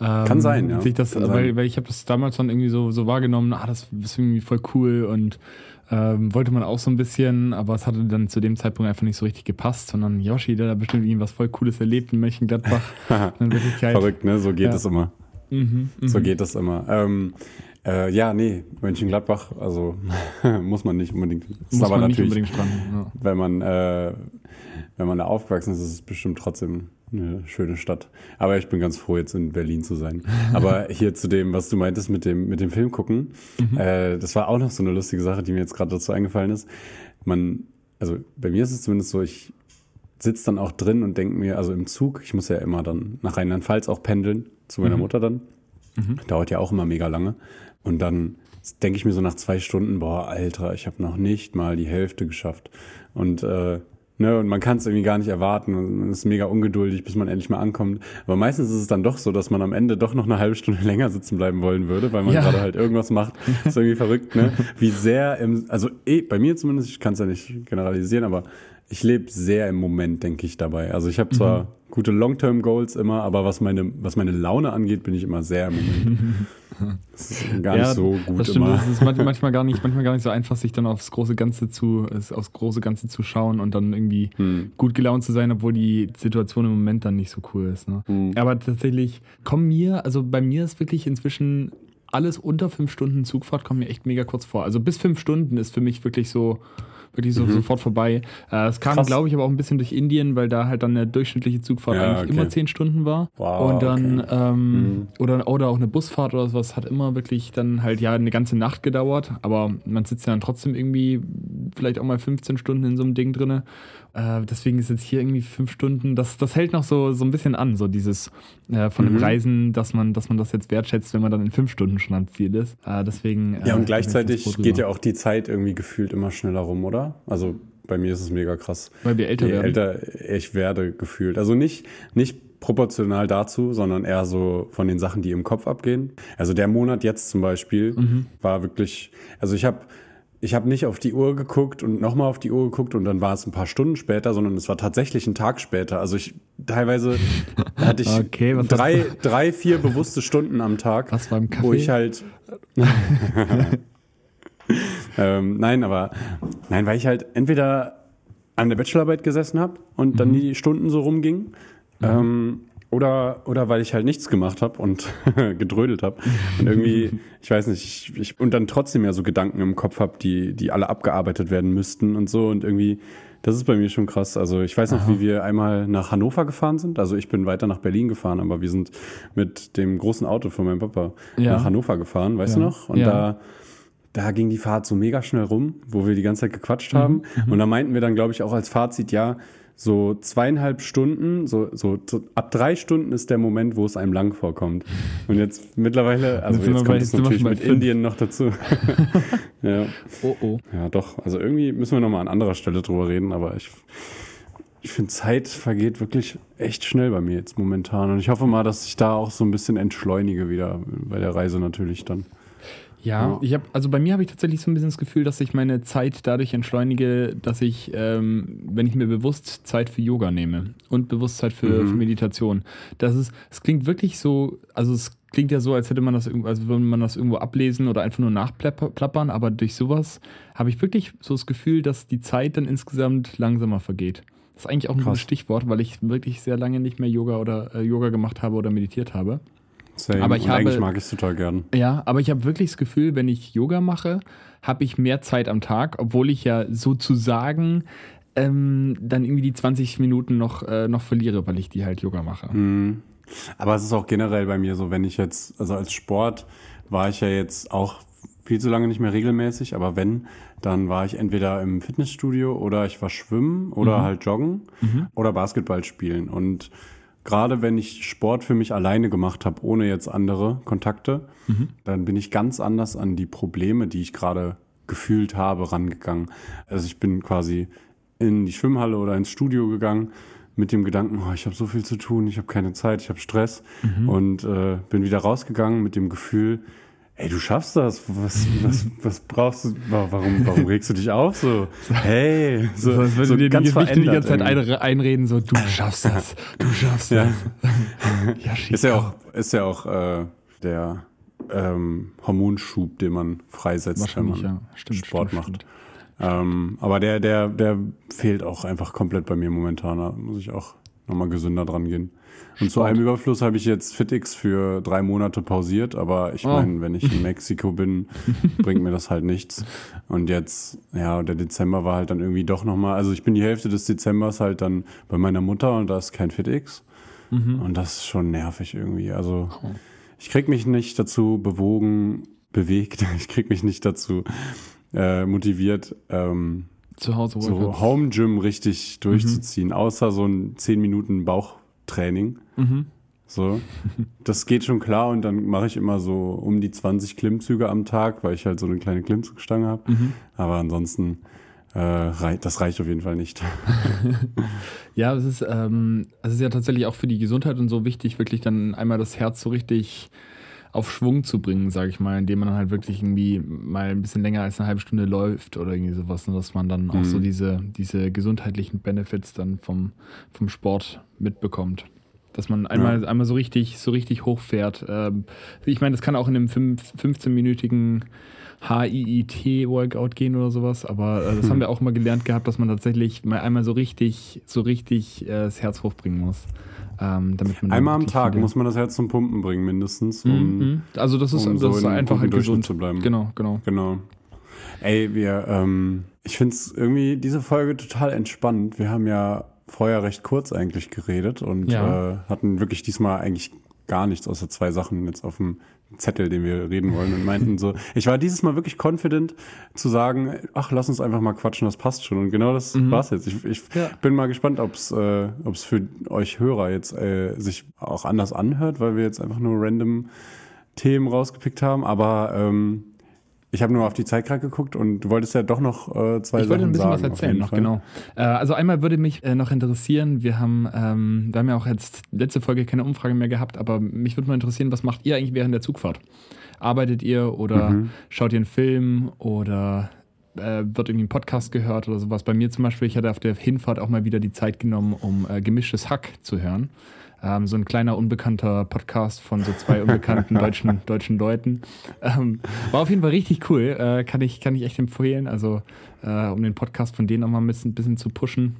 Ähm, Kann sein, ja. Sich das, weil, weil ich habe das damals dann irgendwie so, so wahrgenommen, ah, das ist irgendwie voll cool und ähm, wollte man auch so ein bisschen, aber es hatte dann zu dem Zeitpunkt einfach nicht so richtig gepasst, sondern Yoshi, der da bestimmt irgendwas voll Cooles erlebt in Mönchengladbach. Verrückt, ne? So geht ja. es immer. Mhm, so mhm. geht es immer. Ähm, äh, ja, nee, Mönchengladbach, also muss man nicht unbedingt. Muss aber man natürlich, nicht unbedingt stranden, ja. wenn man äh, wenn man da aufgewachsen ist, ist es bestimmt trotzdem eine schöne Stadt. Aber ich bin ganz froh, jetzt in Berlin zu sein. Aber hier zu dem, was du meintest mit dem, mit dem Film gucken, mhm. äh, das war auch noch so eine lustige Sache, die mir jetzt gerade dazu eingefallen ist. Man, also bei mir ist es zumindest so, ich sitze dann auch drin und denke mir, also im Zug, ich muss ja immer dann nach Rheinland-Pfalz auch pendeln, zu meiner mhm. Mutter dann. Mhm. Dauert ja auch immer mega lange. Und dann denke ich mir so nach zwei Stunden, boah, Alter, ich habe noch nicht mal die Hälfte geschafft. Und äh, Ne, und man kann es irgendwie gar nicht erwarten man ist mega ungeduldig, bis man endlich mal ankommt. Aber meistens ist es dann doch so, dass man am Ende doch noch eine halbe Stunde länger sitzen bleiben wollen würde, weil man ja. gerade halt irgendwas macht. ist irgendwie verrückt, ne? Wie sehr im, also eh, bei mir zumindest, ich kann es ja nicht generalisieren, aber ich lebe sehr im Moment, denke ich, dabei. Also ich habe zwar mhm. gute Long-Term-Goals immer, aber was meine, was meine Laune angeht, bin ich immer sehr im Moment. Das ist gar ja, nicht so gut das stimmt, immer. Es ist manchmal gar nicht, manchmal gar nicht so einfach, sich dann aufs große Ganze zu, aufs große Ganze zu schauen und dann irgendwie hm. gut gelaunt zu sein, obwohl die Situation im Moment dann nicht so cool ist. Ne? Hm. Aber tatsächlich kommen mir, also bei mir ist wirklich inzwischen alles unter fünf Stunden Zugfahrt kommt mir echt mega kurz vor. Also bis fünf Stunden ist für mich wirklich so wirklich so, mhm. sofort vorbei. Äh, es kam, glaube ich, aber auch ein bisschen durch Indien, weil da halt dann eine durchschnittliche Zugfahrt ja, eigentlich okay. immer zehn Stunden war. Wow, und dann, okay. ähm, mhm. oder, oder auch eine Busfahrt oder sowas hat immer wirklich dann halt ja eine ganze Nacht gedauert, aber man sitzt ja dann trotzdem irgendwie vielleicht auch mal 15 Stunden in so einem Ding drin. Äh, deswegen ist jetzt hier irgendwie fünf Stunden, das, das hält noch so, so ein bisschen an, so dieses äh, von mhm. dem Reisen, dass man, dass man das jetzt wertschätzt, wenn man dann in fünf Stunden schon am Ziel ist. Äh, deswegen. ja, und äh, gleichzeitig geht ja auch die Zeit irgendwie gefühlt immer schneller rum, oder? Also bei mir ist es mega krass. Weil wir älter Je werden. älter ich werde gefühlt. Also nicht, nicht proportional dazu, sondern eher so von den Sachen, die im Kopf abgehen. Also der Monat jetzt zum Beispiel mhm. war wirklich, also ich habe ich habe nicht auf die Uhr geguckt und nochmal auf die Uhr geguckt und dann war es ein paar Stunden später, sondern es war tatsächlich ein Tag später. Also ich teilweise hatte ich okay, drei, drei, vier bewusste Stunden am Tag, was war im Kaffee? wo ich halt ähm, nein, aber nein, weil ich halt entweder an der Bachelorarbeit gesessen habe und dann mhm. die Stunden so rumgingen. Mhm. Ähm, oder, oder weil ich halt nichts gemacht habe und gedrödelt habe. Und irgendwie, ich weiß nicht, ich, ich, und dann trotzdem ja so Gedanken im Kopf habe, die, die alle abgearbeitet werden müssten und so. Und irgendwie, das ist bei mir schon krass. Also ich weiß noch, Aha. wie wir einmal nach Hannover gefahren sind. Also ich bin weiter nach Berlin gefahren, aber wir sind mit dem großen Auto von meinem Papa ja. nach Hannover gefahren, weißt ja. du noch? Und ja. da da ging die Fahrt so mega schnell rum, wo wir die ganze Zeit gequatscht haben. Mhm. mhm. Und da meinten wir dann, glaube ich, auch als Fazit, ja, so zweieinhalb Stunden, so, so, ab drei Stunden ist der Moment, wo es einem lang vorkommt. Und jetzt mittlerweile, also jetzt, jetzt kommt es natürlich mit fünf. Indien noch dazu. ja. Oh oh. Ja, doch. Also irgendwie müssen wir nochmal an anderer Stelle drüber reden, aber ich, ich finde, Zeit vergeht wirklich echt schnell bei mir jetzt momentan. Und ich hoffe mal, dass ich da auch so ein bisschen entschleunige wieder bei der Reise natürlich dann. Ja, ja. ich habe, also bei mir habe ich tatsächlich so ein bisschen das Gefühl, dass ich meine Zeit dadurch entschleunige, dass ich, ähm, wenn ich mir bewusst Zeit für Yoga nehme und bewusst Zeit für, mhm. für Meditation, das ist, es klingt wirklich so, also es klingt ja so, als hätte man das, als würde man das irgendwo ablesen oder einfach nur nachplappern, aber durch sowas habe ich wirklich so das Gefühl, dass die Zeit dann insgesamt langsamer vergeht. Das ist eigentlich auch ein gutes Stichwort, weil ich wirklich sehr lange nicht mehr Yoga oder äh, Yoga gemacht habe oder meditiert habe. Same. Aber ich Und habe, eigentlich mag ich es total gern. Ja, aber ich habe wirklich das Gefühl, wenn ich Yoga mache, habe ich mehr Zeit am Tag, obwohl ich ja sozusagen ähm, dann irgendwie die 20 Minuten noch, äh, noch verliere, weil ich die halt Yoga mache. Mhm. Aber es ist auch generell bei mir so, wenn ich jetzt, also als Sport war ich ja jetzt auch viel zu lange nicht mehr regelmäßig, aber wenn, dann war ich entweder im Fitnessstudio oder ich war schwimmen oder mhm. halt joggen mhm. oder Basketball spielen. Und gerade wenn ich Sport für mich alleine gemacht habe, ohne jetzt andere Kontakte, mhm. dann bin ich ganz anders an die Probleme, die ich gerade gefühlt habe, rangegangen. Also ich bin quasi in die Schwimmhalle oder ins Studio gegangen mit dem Gedanken, oh, ich habe so viel zu tun, ich habe keine Zeit, ich habe Stress mhm. und äh, bin wieder rausgegangen mit dem Gefühl, ey, du schaffst das. Was, was, was brauchst du? Warum, warum regst du dich auf so? Hey, so, so als würde so dir die, die ganze Zeit einreden, so, du schaffst das, du schaffst ja. das. ja, ist ja auch, ist ja auch äh, der ähm, Hormonschub, den man freisetzt, wenn man ja. stimmt, Sport stimmt, macht. Stimmt. Ähm, aber der, der, der fehlt auch einfach komplett bei mir momentan. Da muss ich auch nochmal gesünder dran gehen. Und zu einem Überfluss habe ich jetzt FitX für drei Monate pausiert, aber ich oh. meine, wenn ich in Mexiko bin, bringt mir das halt nichts. Und jetzt, ja, der Dezember war halt dann irgendwie doch nochmal, also ich bin die Hälfte des Dezembers halt dann bei meiner Mutter und da ist kein FitX. Mhm. Und das ist schon nervig irgendwie. Also oh. ich krieg mich nicht dazu bewogen, bewegt, ich krieg mich nicht dazu äh, motiviert, ähm, zu Hause so Home Gym richtig durchzuziehen, mhm. außer so ein 10 Minuten Bauchtraining. Mhm. So, das geht schon klar und dann mache ich immer so um die 20 Klimmzüge am Tag, weil ich halt so eine kleine Klimmzugstange habe. Mhm. Aber ansonsten, äh, das reicht auf jeden Fall nicht. ja, es ist, ähm, es ist ja tatsächlich auch für die Gesundheit und so wichtig, wirklich dann einmal das Herz so richtig auf Schwung zu bringen, sage ich mal, indem man halt wirklich irgendwie mal ein bisschen länger als eine halbe Stunde läuft oder irgendwie sowas, und dass man dann mhm. auch so mhm. diese, diese gesundheitlichen Benefits dann vom, vom Sport mitbekommt. Dass man einmal, ja. einmal so richtig, so richtig hochfährt. Ähm, ich meine, das kann auch in einem 15-minütigen HIIT-Workout gehen oder sowas, aber äh, das hm. haben wir auch mal gelernt gehabt, dass man tatsächlich mal einmal so richtig, so richtig äh, das Herz hochbringen muss. Ähm, Einmal am Tag muss man das Herz zum Pumpen bringen, mindestens. Um, mhm. Also das ist, um das so ist einfach halt gesund zu bleiben. Genau, genau. Genau. Ey, wir, ähm, ich finde es irgendwie diese Folge total entspannt. Wir haben ja vorher recht kurz eigentlich geredet und ja. äh, hatten wirklich diesmal eigentlich gar nichts außer zwei Sachen jetzt auf dem Zettel, den wir reden wollen und meinten so, ich war dieses Mal wirklich confident zu sagen, ach, lass uns einfach mal quatschen, das passt schon. Und genau das mhm. war's jetzt. Ich, ich ja. bin mal gespannt, ob's äh, ob's für euch Hörer jetzt äh, sich auch anders anhört, weil wir jetzt einfach nur random Themen rausgepickt haben. Aber ähm, ich habe nur auf die Zeit gerade geguckt und du wolltest ja doch noch äh, zwei ich Sachen sagen. Ich wollte ein bisschen was erzählen noch, genau. Äh, also einmal würde mich äh, noch interessieren, wir haben, ähm, wir haben ja auch jetzt letzte Folge keine Umfrage mehr gehabt, aber mich würde mal interessieren, was macht ihr eigentlich während der Zugfahrt? Arbeitet ihr oder mhm. schaut ihr einen Film oder äh, wird irgendwie ein Podcast gehört oder sowas? Bei mir zum Beispiel, ich hatte auf der Hinfahrt auch mal wieder die Zeit genommen, um äh, gemischtes Hack zu hören. Ähm, so ein kleiner unbekannter Podcast von so zwei unbekannten deutschen, deutschen Leuten. Ähm, war auf jeden Fall richtig cool. Äh, kann, ich, kann ich echt empfehlen. Also, äh, um den Podcast von denen auch mal ein bisschen, bisschen zu pushen.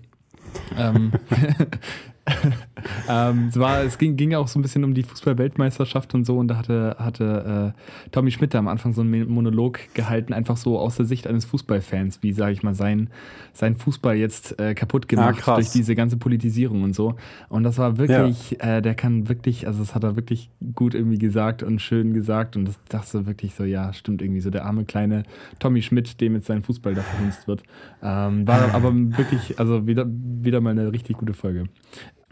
ähm, ähm, es, war, es ging, ging auch so ein bisschen um die Fußball-Weltmeisterschaft und so und da hatte, hatte äh, Tommy Schmidt am Anfang so einen Monolog gehalten, einfach so aus der Sicht eines Fußballfans, wie, sage ich mal, sein, sein Fußball jetzt äh, kaputt gemacht ja, durch diese ganze Politisierung und so. Und das war wirklich, ja. äh, der kann wirklich, also das hat er wirklich gut irgendwie gesagt und schön gesagt und das dachte wirklich so, ja, stimmt irgendwie so, der arme kleine Tommy Schmidt, dem jetzt sein Fußball da verhunzt wird. Ähm, war aber wirklich, also wieder, wieder mal eine richtig gute Folge.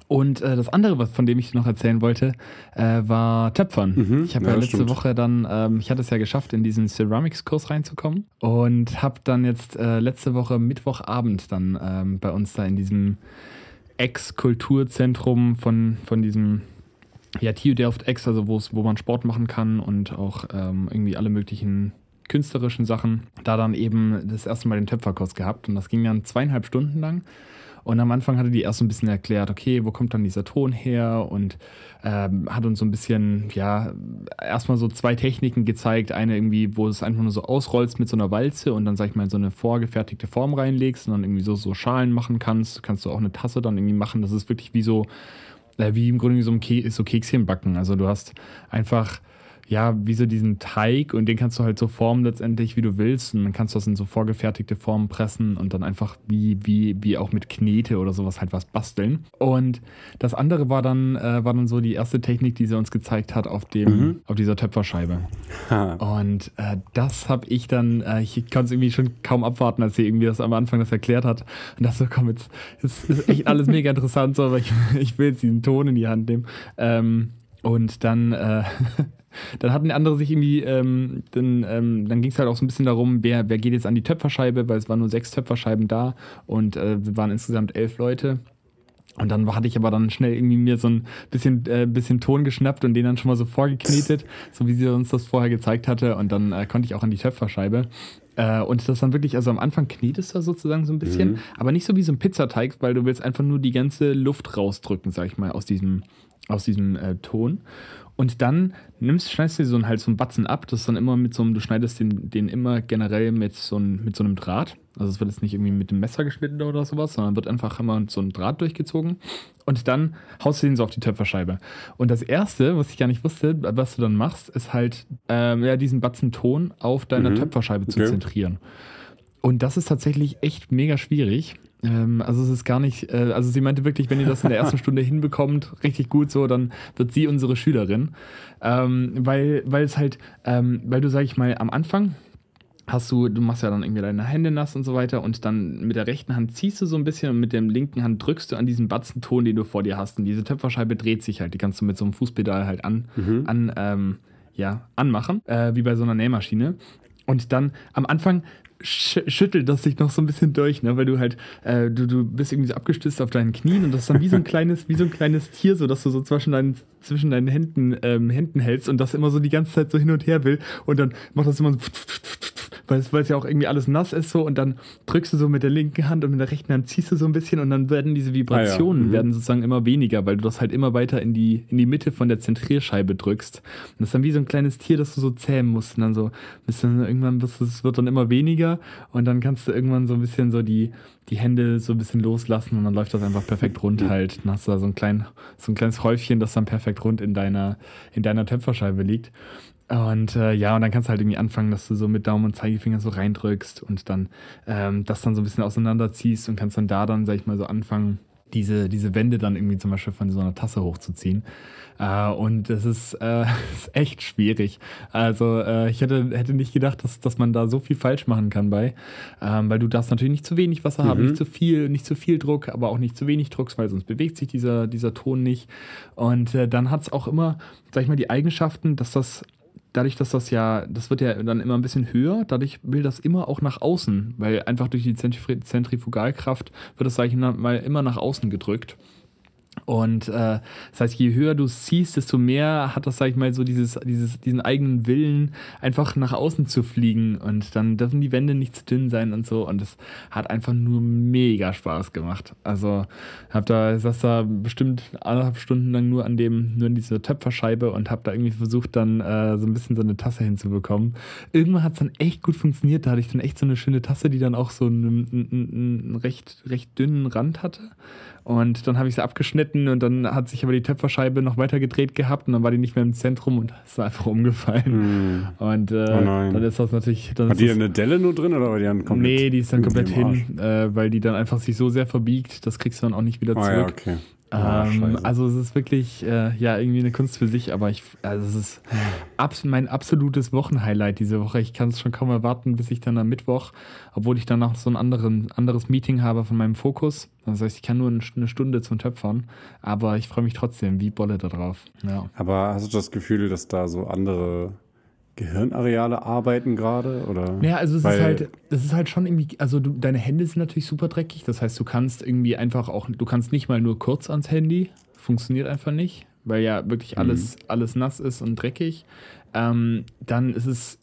Und äh, das andere, was von dem ich noch erzählen wollte, äh, war Töpfern. Mhm, ich habe ja, ja, letzte stimmt. Woche dann, ähm, ich hatte es ja geschafft, in diesen Ceramics-Kurs reinzukommen und habe dann jetzt äh, letzte Woche Mittwochabend dann ähm, bei uns da in diesem Ex-Kulturzentrum von, von diesem ja, TU Delft Ex, also wo man Sport machen kann und auch ähm, irgendwie alle möglichen künstlerischen Sachen, da dann eben das erste Mal den Töpferkurs gehabt und das ging dann zweieinhalb Stunden lang. Und am Anfang hatte die erst so ein bisschen erklärt, okay, wo kommt dann dieser Ton her? Und ähm, hat uns so ein bisschen, ja, erstmal so zwei Techniken gezeigt. Eine irgendwie, wo es einfach nur so ausrollst mit so einer Walze und dann, sag ich mal, so eine vorgefertigte Form reinlegst und dann irgendwie so, so Schalen machen kannst. Kannst du auch eine Tasse dann irgendwie machen. Das ist wirklich wie so, äh, wie im Grunde so, ein Ke so Kekschen backen. Also du hast einfach ja, wie so diesen Teig und den kannst du halt so formen letztendlich, wie du willst. Und dann kannst du das in so vorgefertigte Formen pressen und dann einfach wie, wie, wie auch mit Knete oder sowas halt was basteln. Und das andere war dann, äh, war dann so die erste Technik, die sie uns gezeigt hat auf dem, mhm. auf dieser Töpferscheibe. und äh, das habe ich dann, äh, ich konnte es irgendwie schon kaum abwarten, als sie irgendwie das am Anfang das erklärt hat. Und dachte so, komm, jetzt, jetzt ist echt alles mega interessant, so, aber ich, ich will jetzt diesen Ton in die Hand nehmen. Ähm, und dann äh, Dann hatten andere sich irgendwie, ähm, dann, ähm, dann ging es halt auch so ein bisschen darum, wer, wer geht jetzt an die Töpferscheibe, weil es waren nur sechs Töpferscheiben da und äh, wir waren insgesamt elf Leute. Und dann hatte ich aber dann schnell irgendwie mir so ein bisschen, äh, bisschen Ton geschnappt und den dann schon mal so vorgeknetet, so wie sie uns das vorher gezeigt hatte. Und dann äh, konnte ich auch an die Töpferscheibe. Äh, und das dann wirklich, also am Anfang knetest du sozusagen so ein bisschen, mhm. aber nicht so wie so ein Pizzateig, weil du willst einfach nur die ganze Luft rausdrücken, sag ich mal, aus diesem, aus diesem äh, Ton. Und dann nimmst, schneidest du so einen, halt so einen Batzen ab. Das ist dann immer mit so einem, du schneidest den, den immer generell mit so, ein, mit so einem Draht. Also es wird jetzt nicht irgendwie mit dem Messer geschnitten oder sowas, sondern wird einfach immer so ein Draht durchgezogen. Und dann haust du den so auf die Töpferscheibe. Und das erste, was ich gar nicht wusste, was du dann machst, ist halt ähm, ja, diesen Batzen Ton auf deiner mhm. Töpferscheibe zu okay. zentrieren. Und das ist tatsächlich echt mega schwierig. Ähm, also es ist gar nicht, äh, also sie meinte wirklich, wenn ihr das in der ersten Stunde hinbekommt, richtig gut so, dann wird sie unsere Schülerin. Ähm, weil, weil es halt, ähm, weil du, sag ich mal, am Anfang hast du, du machst ja dann irgendwie deine Hände nass und so weiter und dann mit der rechten Hand ziehst du so ein bisschen und mit der linken Hand drückst du an diesen Batzenton, den du vor dir hast. Und diese Töpferscheibe dreht sich halt, die kannst du mit so einem Fußpedal halt an, mhm. an ähm, ja, anmachen, äh, wie bei so einer Nähmaschine. Und dann am Anfang schüttelt das sich noch so ein bisschen durch, ne? weil du halt, äh, du, du bist irgendwie so abgestützt auf deinen Knien und das ist dann wie so ein kleines, wie so ein kleines Tier, so dass du so zwischen deinen, zwischen deinen Händen, ähm, Händen hältst und das immer so die ganze Zeit so hin und her will und dann macht das immer so weil es, ja auch irgendwie alles nass ist so und dann drückst du so mit der linken Hand und mit der rechten Hand ziehst du so ein bisschen und dann werden diese Vibrationen ah, ja. mhm. werden sozusagen immer weniger, weil du das halt immer weiter in die, in die Mitte von der Zentrierscheibe drückst. Und das ist dann wie so ein kleines Tier, das du so zähmen musst und dann so, bis dann irgendwann, es wird dann immer weniger und dann kannst du irgendwann so ein bisschen so die, die Hände so ein bisschen loslassen und dann läuft das einfach perfekt rund halt. Dann hast du da so ein, klein, so ein kleines Häufchen, das dann perfekt rund in deiner, in deiner Töpferscheibe liegt. Und äh, ja, und dann kannst du halt irgendwie anfangen, dass du so mit Daumen und Zeigefinger so reindrückst und dann ähm, das dann so ein bisschen auseinanderziehst und kannst dann da dann, sag ich mal, so anfangen, diese, diese Wände dann irgendwie zum Beispiel von so einer Tasse hochzuziehen. Äh, und das ist, äh, ist echt schwierig. Also äh, ich hätte, hätte nicht gedacht, dass, dass man da so viel falsch machen kann bei, ähm, weil du darfst natürlich nicht zu wenig Wasser mhm. haben, nicht zu viel, nicht zu viel Druck, aber auch nicht zu wenig Druck, weil sonst bewegt sich dieser, dieser Ton nicht. Und äh, dann hat es auch immer, sag ich mal, die Eigenschaften, dass das dadurch, dass das ja, das wird ja dann immer ein bisschen höher, dadurch will das immer auch nach außen, weil einfach durch die Zentrifugalkraft wird das, sag ich mal, immer nach außen gedrückt. Und äh, das heißt, je höher du es ziehst, desto mehr hat das, sag ich mal, so dieses, dieses, diesen eigenen Willen, einfach nach außen zu fliegen. Und dann dürfen die Wände nicht zu dünn sein und so. Und es hat einfach nur mega Spaß gemacht. Also hab da, saß da bestimmt anderthalb Stunden lang nur an dem, nur an dieser Töpferscheibe und hab da irgendwie versucht, dann äh, so ein bisschen so eine Tasse hinzubekommen. Irgendwann hat es dann echt gut funktioniert. Da hatte ich dann echt so eine schöne Tasse, die dann auch so einen, einen, einen recht, recht dünnen Rand hatte. Und dann habe ich sie abgeschnitten und dann hat sich aber die Töpferscheibe noch weiter gedreht gehabt und dann war die nicht mehr im Zentrum und ist einfach umgefallen. Mm. Und äh, oh dann ist das natürlich. Dann Hat die eine Delle nur drin oder war die dann komplett? Nee, die ist dann komplett hin, äh, weil die dann einfach sich so sehr verbiegt, das kriegst du dann auch nicht wieder zurück. Ah, ja, okay. Ähm, also es ist wirklich äh, ja irgendwie eine Kunst für sich, aber ich also es ist abs mein absolutes Wochenhighlight diese Woche. Ich kann es schon kaum erwarten, bis ich dann am Mittwoch, obwohl ich dann noch so ein anderen, anderes Meeting habe von meinem Fokus. Das heißt, ich kann nur eine Stunde zum Töpfern, aber ich freue mich trotzdem wie Bolle darauf. Ja. Aber hast du das Gefühl, dass da so andere Gehirnareale arbeiten gerade? Oder? Ja, also es ist halt, das ist halt schon irgendwie, also du, deine Hände sind natürlich super dreckig. Das heißt, du kannst irgendwie einfach auch, du kannst nicht mal nur kurz ans Handy. Funktioniert einfach nicht, weil ja wirklich mhm. alles, mhm. alles nass ist und dreckig. Ähm, dann ist es,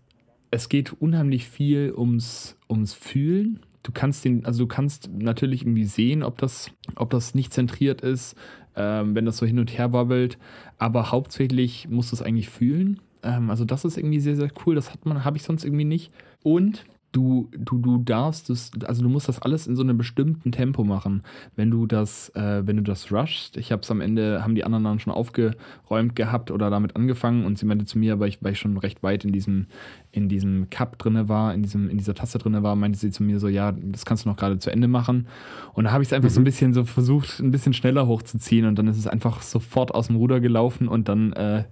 es geht unheimlich viel ums, ums Fühlen. Du kannst den, also du kannst natürlich irgendwie sehen, ob das, ob das nicht zentriert ist, ähm, wenn das so hin und her wabbelt. Aber hauptsächlich musst du es eigentlich fühlen. Ähm, also das ist irgendwie sehr, sehr cool. Das hat man, habe ich sonst irgendwie nicht. Und du, du, du darfst es, also du musst das alles in so einem bestimmten Tempo machen. Wenn du das, äh, wenn du das rushst, ich habe es am Ende, haben die anderen dann schon aufgeräumt gehabt oder damit angefangen und sie meinte zu mir, weil ich, weil ich schon recht weit in diesem, in diesem Cup drinne war, in diesem, in dieser Tasse drinne war, meinte sie zu mir so, ja, das kannst du noch gerade zu Ende machen. Und da habe ich es einfach mhm. so ein bisschen so versucht, ein bisschen schneller hochzuziehen und dann ist es einfach sofort aus dem Ruder gelaufen und dann äh,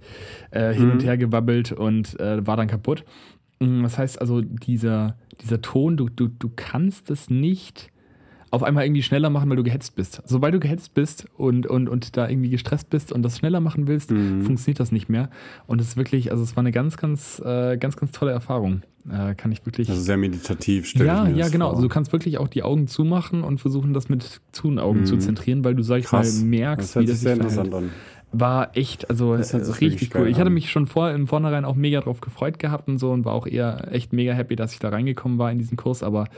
äh, hin mhm. und her gewabbelt und äh, war dann kaputt. Mm, das heißt also, dieser, dieser Ton, du, du, du kannst es nicht auf einmal irgendwie schneller machen, weil du gehetzt bist. Sobald du gehetzt bist und, und, und da irgendwie gestresst bist und das schneller machen willst, mhm. funktioniert das nicht mehr. Und es ist wirklich, also es war eine ganz, ganz, äh, ganz, ganz tolle Erfahrung. Äh, kann ich wirklich. Also sehr meditativ, stell Ja, ja, genau. Vor. Also du kannst wirklich auch die Augen zumachen und versuchen, das mit Zunaugen mhm. zu zentrieren, weil du, sag ich Krass. mal, merkst, das wie das sich sehr interessant an war echt, also richtig cool. Ich hatte mich schon vor, im Vornherein auch mega drauf gefreut gehabt und so und war auch eher echt mega happy, dass ich da reingekommen war in diesen Kurs, aber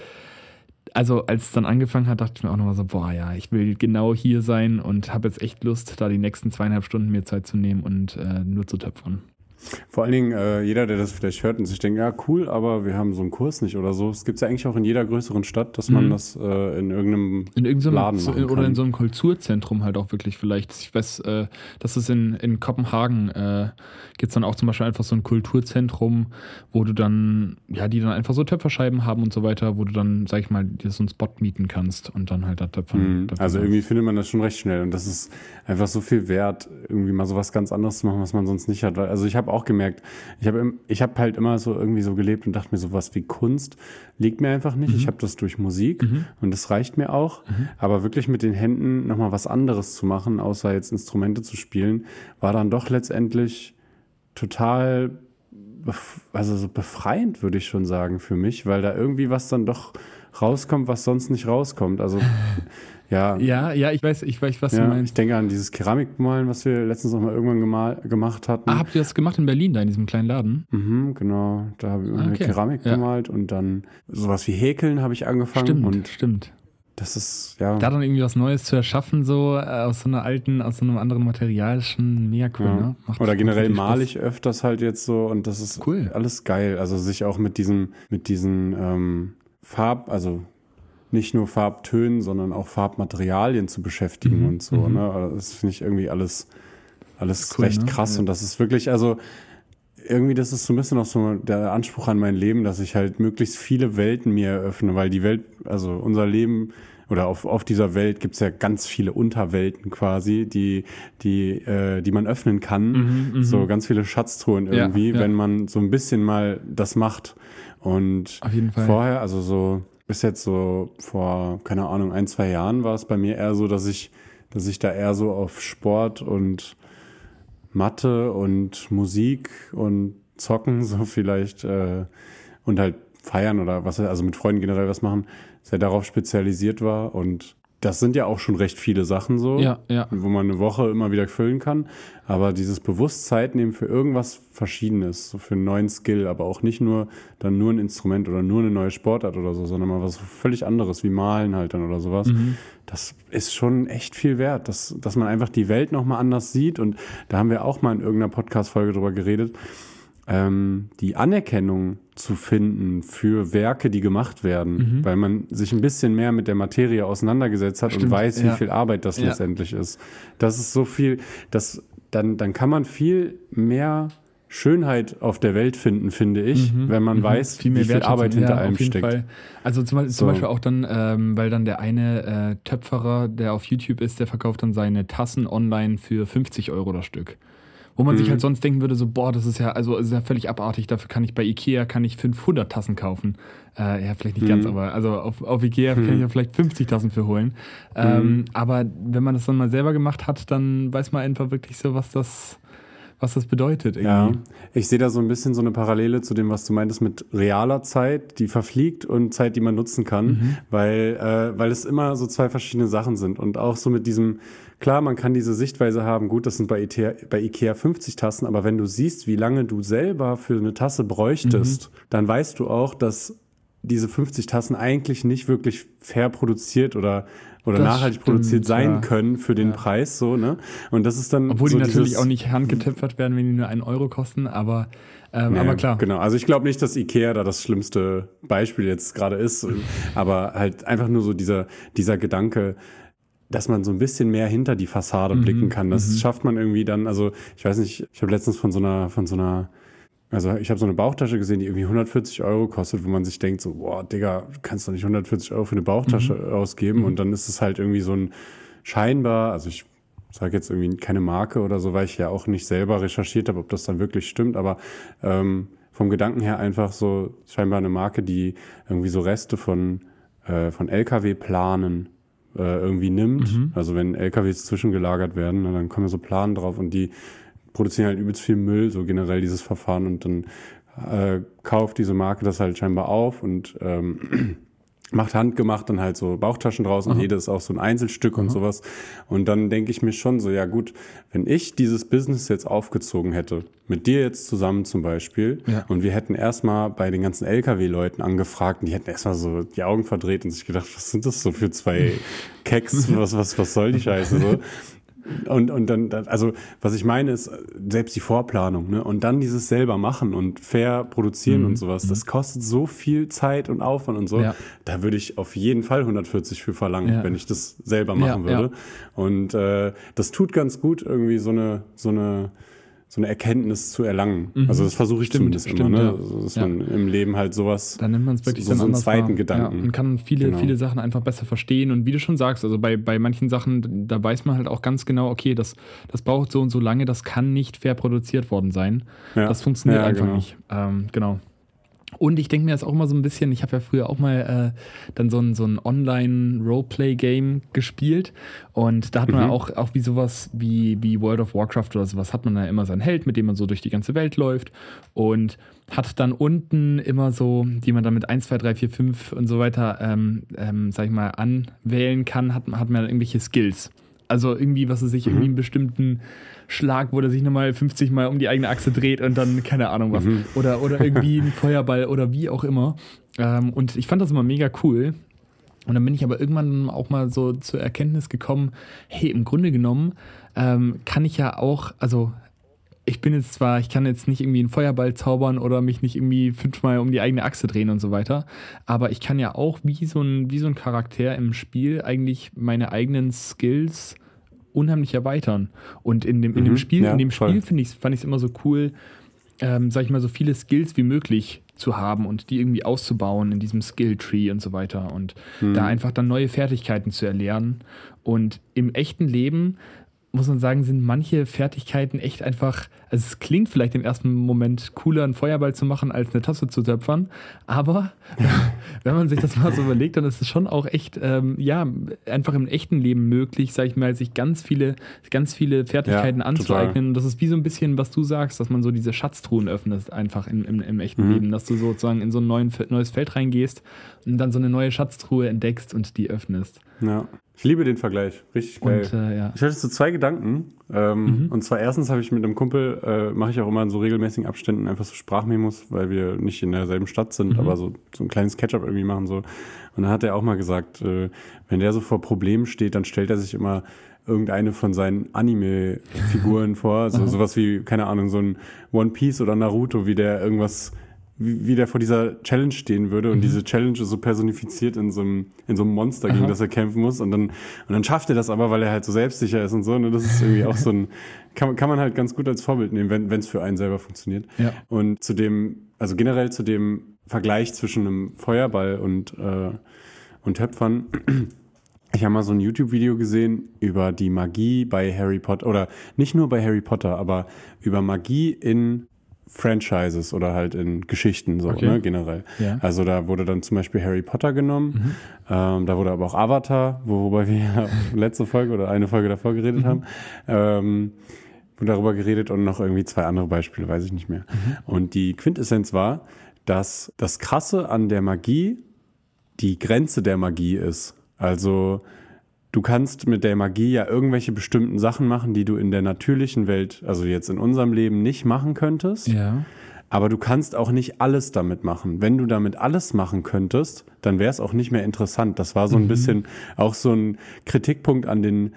also als es dann angefangen hat, dachte ich mir auch nochmal so, boah ja, ich will genau hier sein und habe jetzt echt Lust, da die nächsten zweieinhalb Stunden mir Zeit zu nehmen und äh, nur zu töpfern. Vor allen Dingen, äh, jeder, der das vielleicht hört und sich denkt, ja, cool, aber wir haben so einen Kurs nicht oder so. Es gibt ja eigentlich auch in jeder größeren Stadt, dass man mhm. das äh, in irgendeinem in irgendeinem Laden machen kann. Oder in so einem Kulturzentrum halt auch wirklich vielleicht. Ich weiß, äh, dass es in, in Kopenhagen äh, gibt es dann auch zum Beispiel einfach so ein Kulturzentrum, wo du dann, ja, die dann einfach so Töpferscheiben haben und so weiter, wo du dann, sag ich mal, dir so einen Spot mieten kannst und dann halt da töpfern. Mhm. Also irgendwie findet man das schon recht schnell und das ist einfach so viel wert, irgendwie mal so was ganz anderes zu machen, was man sonst nicht hat. Also ich habe auch gemerkt, ich habe ich hab halt immer so irgendwie so gelebt und dachte mir, sowas wie Kunst liegt mir einfach nicht. Mhm. Ich habe das durch Musik mhm. und das reicht mir auch. Mhm. Aber wirklich mit den Händen nochmal was anderes zu machen, außer jetzt Instrumente zu spielen, war dann doch letztendlich total also so befreiend, würde ich schon sagen, für mich, weil da irgendwie was dann doch rauskommt, was sonst nicht rauskommt. Also Ja. Ja, ja, ich weiß, ich weiß, was ja, du meinst. Ich denke an dieses Keramikmalen, was wir letztens noch mal irgendwann gemal, gemacht hatten. Ah, habt ihr das gemacht in Berlin, da in diesem kleinen Laden? Mhm, genau. Da habe ich ah, okay. Keramik ja. gemalt und dann sowas wie Häkeln habe ich angefangen. Stimmt, und stimmt. Das ist, ja. Da dann irgendwie was Neues zu erschaffen, so äh, aus so einer alten, aus so einem anderen Material, ist schon mega cool, ja. ne? Macht Oder generell male ich öfters halt jetzt so und das ist cool. alles geil. Also sich auch mit diesem, mit diesen ähm, Farb, also nicht nur Farbtönen, sondern auch Farbmaterialien zu beschäftigen mhm. und so. Mhm. Ne? Also das finde ich irgendwie alles, alles cool, recht ne? krass. Ja. Und das ist wirklich, also irgendwie, das ist so ein bisschen auch so der Anspruch an mein Leben, dass ich halt möglichst viele Welten mir eröffne, weil die Welt, also unser Leben oder auf, auf dieser Welt gibt's ja ganz viele Unterwelten quasi, die, die, äh, die man öffnen kann. Mhm, mhm. so ganz viele Schatztruhen irgendwie, ja, ja. wenn man so ein bisschen mal das macht. Und vorher, also so bis jetzt so vor, keine Ahnung, ein, zwei Jahren war es bei mir eher so, dass ich, dass ich da eher so auf Sport und Mathe und Musik und Zocken so vielleicht äh, und halt feiern oder was, also mit Freunden generell was machen, sehr darauf spezialisiert war und das sind ja auch schon recht viele Sachen so, ja, ja. wo man eine Woche immer wieder füllen kann. Aber dieses Bewusstsein nehmen für irgendwas Verschiedenes, so für einen neuen Skill, aber auch nicht nur dann nur ein Instrument oder nur eine neue Sportart oder so, sondern mal was völlig anderes wie Malen halt dann oder sowas. Mhm. Das ist schon echt viel wert, dass, dass man einfach die Welt nochmal anders sieht. Und da haben wir auch mal in irgendeiner Podcast-Folge drüber geredet ähm, die Anerkennung zu finden für Werke, die gemacht werden, mhm. weil man sich ein bisschen mehr mit der Materie auseinandergesetzt hat Stimmt, und weiß, ja. wie viel Arbeit das ja. letztendlich ist. Das ist so viel, dass dann, dann kann man viel mehr Schönheit auf der Welt finden, finde ich, mhm, wenn man mhm. weiß, viel wie viel Arbeit hinter ja, allem steckt. Fall. Also zum, Beispiel, so. zum Beispiel auch dann, ähm, weil dann der eine äh, Töpferer, der auf YouTube ist, der verkauft dann seine Tassen online für 50 Euro das Stück. Wo man mhm. sich halt sonst denken würde, so, boah, das ist ja, also ist ja völlig abartig. Dafür kann ich bei Ikea, kann ich 500 Tassen kaufen. Äh, ja, vielleicht nicht mhm. ganz, aber also auf, auf Ikea mhm. kann ich ja vielleicht 50 Tassen für holen. Ähm, mhm. aber wenn man das dann mal selber gemacht hat, dann weiß man einfach wirklich so, was das, was das bedeutet. Irgendwie. Ja, ich sehe da so ein bisschen so eine Parallele zu dem, was du meintest mit realer Zeit, die verfliegt und Zeit, die man nutzen kann, mhm. weil, äh, weil es immer so zwei verschiedene Sachen sind und auch so mit diesem, klar, man kann diese Sichtweise haben, gut, das sind bei Ikea, bei Ikea 50 Tassen, aber wenn du siehst, wie lange du selber für eine Tasse bräuchtest, mhm. dann weißt du auch, dass diese 50 Tassen eigentlich nicht wirklich fair produziert oder oder das nachhaltig stimmt, produziert sein ja. können für den ja. Preis, so, ne? Und das ist dann. Obwohl so die natürlich auch nicht handgetöpfert werden, wenn die nur einen Euro kosten, aber, ähm, nee, aber klar. Genau. Also ich glaube nicht, dass Ikea da das schlimmste Beispiel jetzt gerade ist, aber halt einfach nur so dieser, dieser Gedanke, dass man so ein bisschen mehr hinter die Fassade mhm, blicken kann. Das mhm. schafft man irgendwie dann, also ich weiß nicht, ich habe letztens von so einer, von so einer also ich habe so eine Bauchtasche gesehen, die irgendwie 140 Euro kostet, wo man sich denkt, so, boah, Digga, du kannst doch nicht 140 Euro für eine Bauchtasche mhm. ausgeben. Mhm. Und dann ist es halt irgendwie so ein scheinbar, also ich sage jetzt irgendwie keine Marke oder so, weil ich ja auch nicht selber recherchiert habe, ob das dann wirklich stimmt, aber ähm, vom Gedanken her einfach so scheinbar eine Marke, die irgendwie so Reste von äh, von LKW-Planen äh, irgendwie nimmt. Mhm. Also wenn LKWs zwischengelagert werden, dann kommen so Planen drauf und die produzieren halt übelst viel Müll, so generell dieses Verfahren und dann äh, kauft diese Marke das halt scheinbar auf und ähm, macht handgemacht dann halt so Bauchtaschen draus und jedes ist auch so ein Einzelstück Aha. und sowas. Und dann denke ich mir schon so, ja gut, wenn ich dieses Business jetzt aufgezogen hätte, mit dir jetzt zusammen zum Beispiel, ja. und wir hätten erstmal bei den ganzen LKW-Leuten angefragt und die hätten erstmal so die Augen verdreht und sich gedacht, was sind das so für zwei Keks, was, was, was soll die Scheiße so? Und, und dann, also was ich meine ist, selbst die Vorplanung, ne? Und dann dieses selber machen und fair produzieren mhm. und sowas, das mhm. kostet so viel Zeit und Aufwand und so. Ja. Da würde ich auf jeden Fall 140 für verlangen, ja. wenn ich das selber machen ja, würde. Und äh, das tut ganz gut, irgendwie so eine, so eine so eine Erkenntnis zu erlangen. Mhm. Also das versuche ich stimmt, zumindest stimmt, immer, ne? Ja. Also, dass ja. man im Leben halt sowas. Dann nimmt man es wirklich so, so einen zweiten wahr. Gedanken. Ja, und kann viele, genau. viele Sachen einfach besser verstehen. Und wie du schon sagst, also bei, bei manchen Sachen, da weiß man halt auch ganz genau, okay, das, das braucht so und so lange, das kann nicht fair produziert worden sein. Das funktioniert einfach genau. nicht. Ähm, genau. Und ich denke mir das auch immer so ein bisschen, ich habe ja früher auch mal äh, dann so ein, so ein Online-Roleplay-Game gespielt und da hat man mhm. auch, auch wie sowas wie, wie World of Warcraft oder sowas, hat man da immer seinen Held, mit dem man so durch die ganze Welt läuft und hat dann unten immer so, die man dann mit 1, 2, 3, 4, 5 und so weiter, ähm, ähm, sag ich mal, anwählen kann, hat, hat man irgendwelche Skills. Also irgendwie, was er sich mhm. irgendwie einen bestimmten Schlag, wo er sich nochmal 50 Mal um die eigene Achse dreht und dann keine Ahnung was. Mhm. Oder, oder irgendwie ein Feuerball oder wie auch immer. Ähm, und ich fand das immer mega cool. Und dann bin ich aber irgendwann auch mal so zur Erkenntnis gekommen, hey, im Grunde genommen ähm, kann ich ja auch, also ich bin jetzt zwar, ich kann jetzt nicht irgendwie einen Feuerball zaubern oder mich nicht irgendwie fünfmal um die eigene Achse drehen und so weiter, aber ich kann ja auch wie so ein, wie so ein Charakter im Spiel eigentlich meine eigenen Skills unheimlich erweitern. Und in dem, in dem mhm, Spiel, ja, in dem Spiel finde ich, fand ich es immer so cool, ähm, sag ich mal, so viele Skills wie möglich zu haben und die irgendwie auszubauen in diesem Skill-Tree und so weiter und mhm. da einfach dann neue Fertigkeiten zu erlernen. Und im echten Leben muss man sagen, sind manche Fertigkeiten echt einfach, also es klingt vielleicht im ersten Moment cooler, einen Feuerball zu machen, als eine Tasse zu töpfern, aber wenn man sich das mal so überlegt, dann ist es schon auch echt, ähm, ja, einfach im echten Leben möglich, sag ich mal, sich ganz viele, ganz viele Fertigkeiten ja, anzueignen. Und das ist wie so ein bisschen, was du sagst, dass man so diese Schatztruhen öffnet, einfach im, im, im echten mhm. Leben, dass du sozusagen in so ein neuen, neues Feld reingehst und dann so eine neue Schatztruhe entdeckst und die öffnest. Ja. Ich liebe den Vergleich. Richtig geil. Und, äh, ja. Ich hatte so zwei Gedanken. Ähm, mhm. Und zwar erstens habe ich mit einem Kumpel, äh, mache ich auch immer in so regelmäßigen Abständen einfach so Sprachmemos, weil wir nicht in derselben Stadt sind, mhm. aber so, so ein kleines Catch-up irgendwie machen so. Und dann hat er auch mal gesagt, äh, wenn der so vor Problemen steht, dann stellt er sich immer irgendeine von seinen Anime-Figuren vor. So, sowas wie, keine Ahnung, so ein One Piece oder Naruto, wie der irgendwas wie, wie der vor dieser Challenge stehen würde und mhm. diese Challenge ist so personifiziert in so einem, in so einem Monster, gegen Aha. das er kämpfen muss. Und dann, und dann schafft er das aber, weil er halt so selbstsicher ist und so. Und das ist irgendwie auch so ein, kann, kann man halt ganz gut als Vorbild nehmen, wenn es für einen selber funktioniert. Ja. Und zu dem, also generell zu dem Vergleich zwischen einem Feuerball und, äh, und Töpfern. Ich habe mal so ein YouTube-Video gesehen über die Magie bei Harry Potter, oder nicht nur bei Harry Potter, aber über Magie in Franchises oder halt in Geschichten so, okay. ne, generell. Ja. Also da wurde dann zum Beispiel Harry Potter genommen, mhm. ähm, da wurde aber auch Avatar, worüber wir ja letzte Folge oder eine Folge davor geredet mhm. haben, ähm, darüber geredet und noch irgendwie zwei andere Beispiele, weiß ich nicht mehr. Mhm. Und die Quintessenz war, dass das Krasse an der Magie die Grenze der Magie ist. Also du kannst mit der Magie ja irgendwelche bestimmten Sachen machen, die du in der natürlichen Welt, also jetzt in unserem Leben nicht machen könntest. Ja. Aber du kannst auch nicht alles damit machen. Wenn du damit alles machen könntest, dann wäre es auch nicht mehr interessant. Das war so ein mhm. bisschen auch so ein Kritikpunkt an den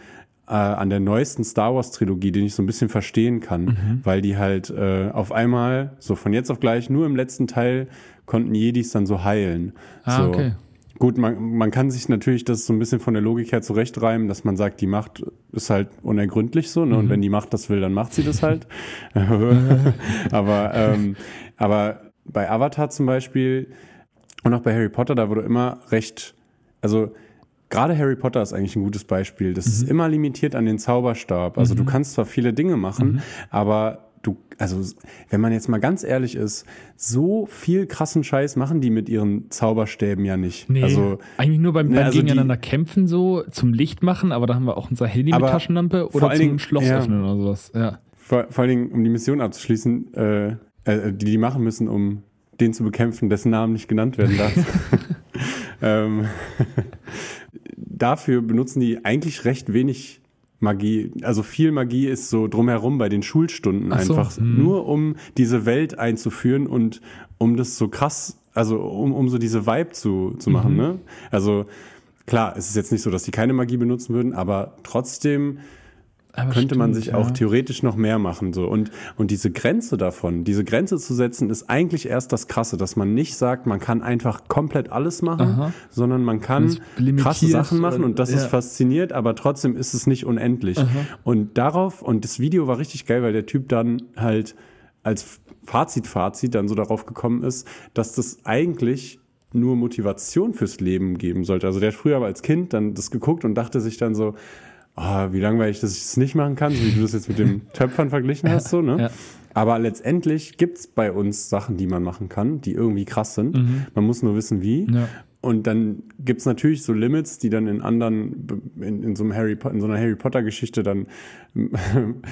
äh, an der neuesten Star Wars Trilogie, den ich so ein bisschen verstehen kann, mhm. weil die halt äh, auf einmal so von jetzt auf gleich nur im letzten Teil konnten Jedis dann so heilen. Ah, so. okay. Gut, man, man kann sich natürlich das so ein bisschen von der Logik her zurechtreimen, dass man sagt, die Macht ist halt unergründlich so, ne? Mhm. und wenn die Macht das will, dann macht sie das halt. aber, ähm, aber bei Avatar zum Beispiel und auch bei Harry Potter, da wurde immer recht, also gerade Harry Potter ist eigentlich ein gutes Beispiel. Das mhm. ist immer limitiert an den Zauberstab. Also mhm. du kannst zwar viele Dinge machen, mhm. aber du, also wenn man jetzt mal ganz ehrlich ist, so viel krassen Scheiß machen die mit ihren Zauberstäben ja nicht. Nee, also eigentlich nur beim, beim ne, also gegeneinander die, kämpfen so, zum Licht machen, aber da haben wir auch unser Handy mit Taschenlampe oder zum Dingen, Schloss ja, öffnen oder sowas. Ja. Vor, vor allen Dingen, um die Mission abzuschließen, äh, äh, die die machen müssen, um den zu bekämpfen, dessen Namen nicht genannt werden darf. ähm, dafür benutzen die eigentlich recht wenig Magie. Also viel Magie ist so drumherum bei den Schulstunden Ach einfach. So, hm. nur um diese Welt einzuführen und um das so krass, also um, um so diese Vibe zu, zu machen. Mhm. Ne? Also klar, es ist jetzt nicht so, dass die keine Magie benutzen würden, aber trotzdem aber könnte stimmt, man sich ja. auch theoretisch noch mehr machen. So. Und, und diese Grenze davon, diese Grenze zu setzen, ist eigentlich erst das Krasse, dass man nicht sagt, man kann einfach komplett alles machen, Aha. sondern man kann krasse Sachen machen und das ja. ist fasziniert, aber trotzdem ist es nicht unendlich. Aha. Und darauf, und das Video war richtig geil, weil der Typ dann halt als Fazit, Fazit dann so darauf gekommen ist, dass das eigentlich nur Motivation fürs Leben geben sollte. Also der hat früher aber als Kind dann das geguckt und dachte sich dann so, oh, wie langweilig, dass ich es das nicht machen kann, so wie du das jetzt mit dem Töpfern verglichen hast, so, ne? Ja. Aber letztendlich gibt's bei uns Sachen, die man machen kann, die irgendwie krass sind. Mhm. Man muss nur wissen, wie. Ja. Und dann gibt's natürlich so Limits, die dann in anderen, in, in so, einem Harry, in so einer Harry Potter-Geschichte dann,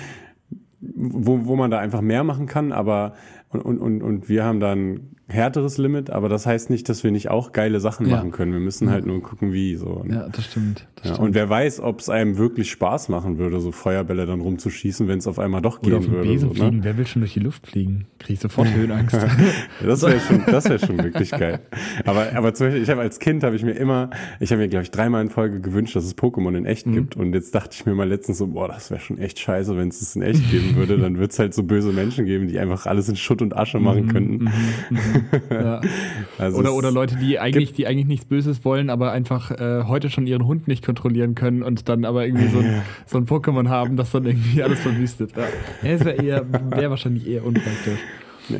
wo, wo man da einfach mehr machen kann, aber und, und, und wir haben dann härteres Limit, aber das heißt nicht, dass wir nicht auch geile Sachen ja. machen können. Wir müssen halt nur gucken, wie so. Ja, das stimmt. Das ja, stimmt. Und wer weiß, ob es einem wirklich Spaß machen würde, so Feuerbälle dann rumzuschießen, wenn es auf einmal doch Oder gehen würde. Besen so, ne? fliegen. Wer will schon durch die Luft fliegen? Kriege ich sofort Höhenangst. das wäre schon, das wäre schon wirklich geil. Aber, aber zum Beispiel, ich habe als Kind habe ich mir immer, ich habe mir glaube ich dreimal in Folge gewünscht, dass es Pokémon in echt mhm. gibt. Und jetzt dachte ich mir mal letztens so, boah, das wäre schon echt scheiße, wenn es es in echt geben würde. Dann wird es halt so böse Menschen geben, die einfach alles in Schutt und Asche machen mhm, könnten. Mhm, mhm, ja. Also oder, oder Leute, die eigentlich, die eigentlich nichts Böses wollen, aber einfach äh, heute schon ihren Hund nicht kontrollieren können und dann aber irgendwie so ein, so ein Pokémon haben, das dann irgendwie alles verwüstet. Ja, ja das wäre eher, wäre wahrscheinlich eher unpraktisch.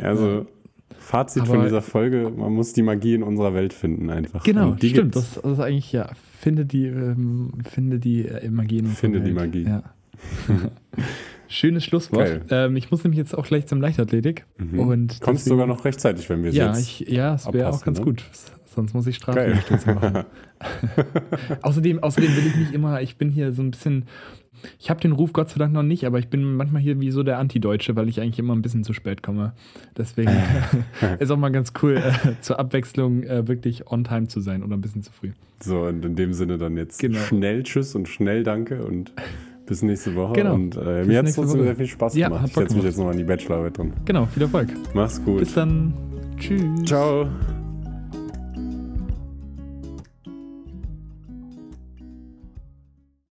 Also Fazit aber, von dieser Folge, man muss die Magie in unserer Welt finden einfach. Genau, stimmt. Das, das, ist eigentlich, ja, finde die, ähm, finde die äh, Magie in unserer Finde Welt. die Magie. Ja. Schönes Schlusswort. Ähm, ich muss nämlich jetzt auch gleich zum Leichtathletik. Mhm. Und Kommst sogar noch rechtzeitig, wenn wir ja, jetzt ich, Ja, es wäre auch ganz ne? gut. Sonst muss ich Strafliegestütze machen. außerdem, außerdem will ich nicht immer, ich bin hier so ein bisschen, ich habe den Ruf Gott sei Dank noch nicht, aber ich bin manchmal hier wie so der Antideutsche, weil ich eigentlich immer ein bisschen zu spät komme. Deswegen ist auch mal ganz cool, äh, zur Abwechslung äh, wirklich on time zu sein oder ein bisschen zu früh. So, und in dem Sinne dann jetzt genau. schnell Tschüss und schnell Danke und bis nächste Woche. Genau. Und äh, mir hat es trotzdem sehr viel Spaß ja, gemacht. Ich setze mich jetzt noch an die Bachelorarbeit drin. Genau, viel Erfolg. Mach's gut. Bis dann. Tschüss. Ciao.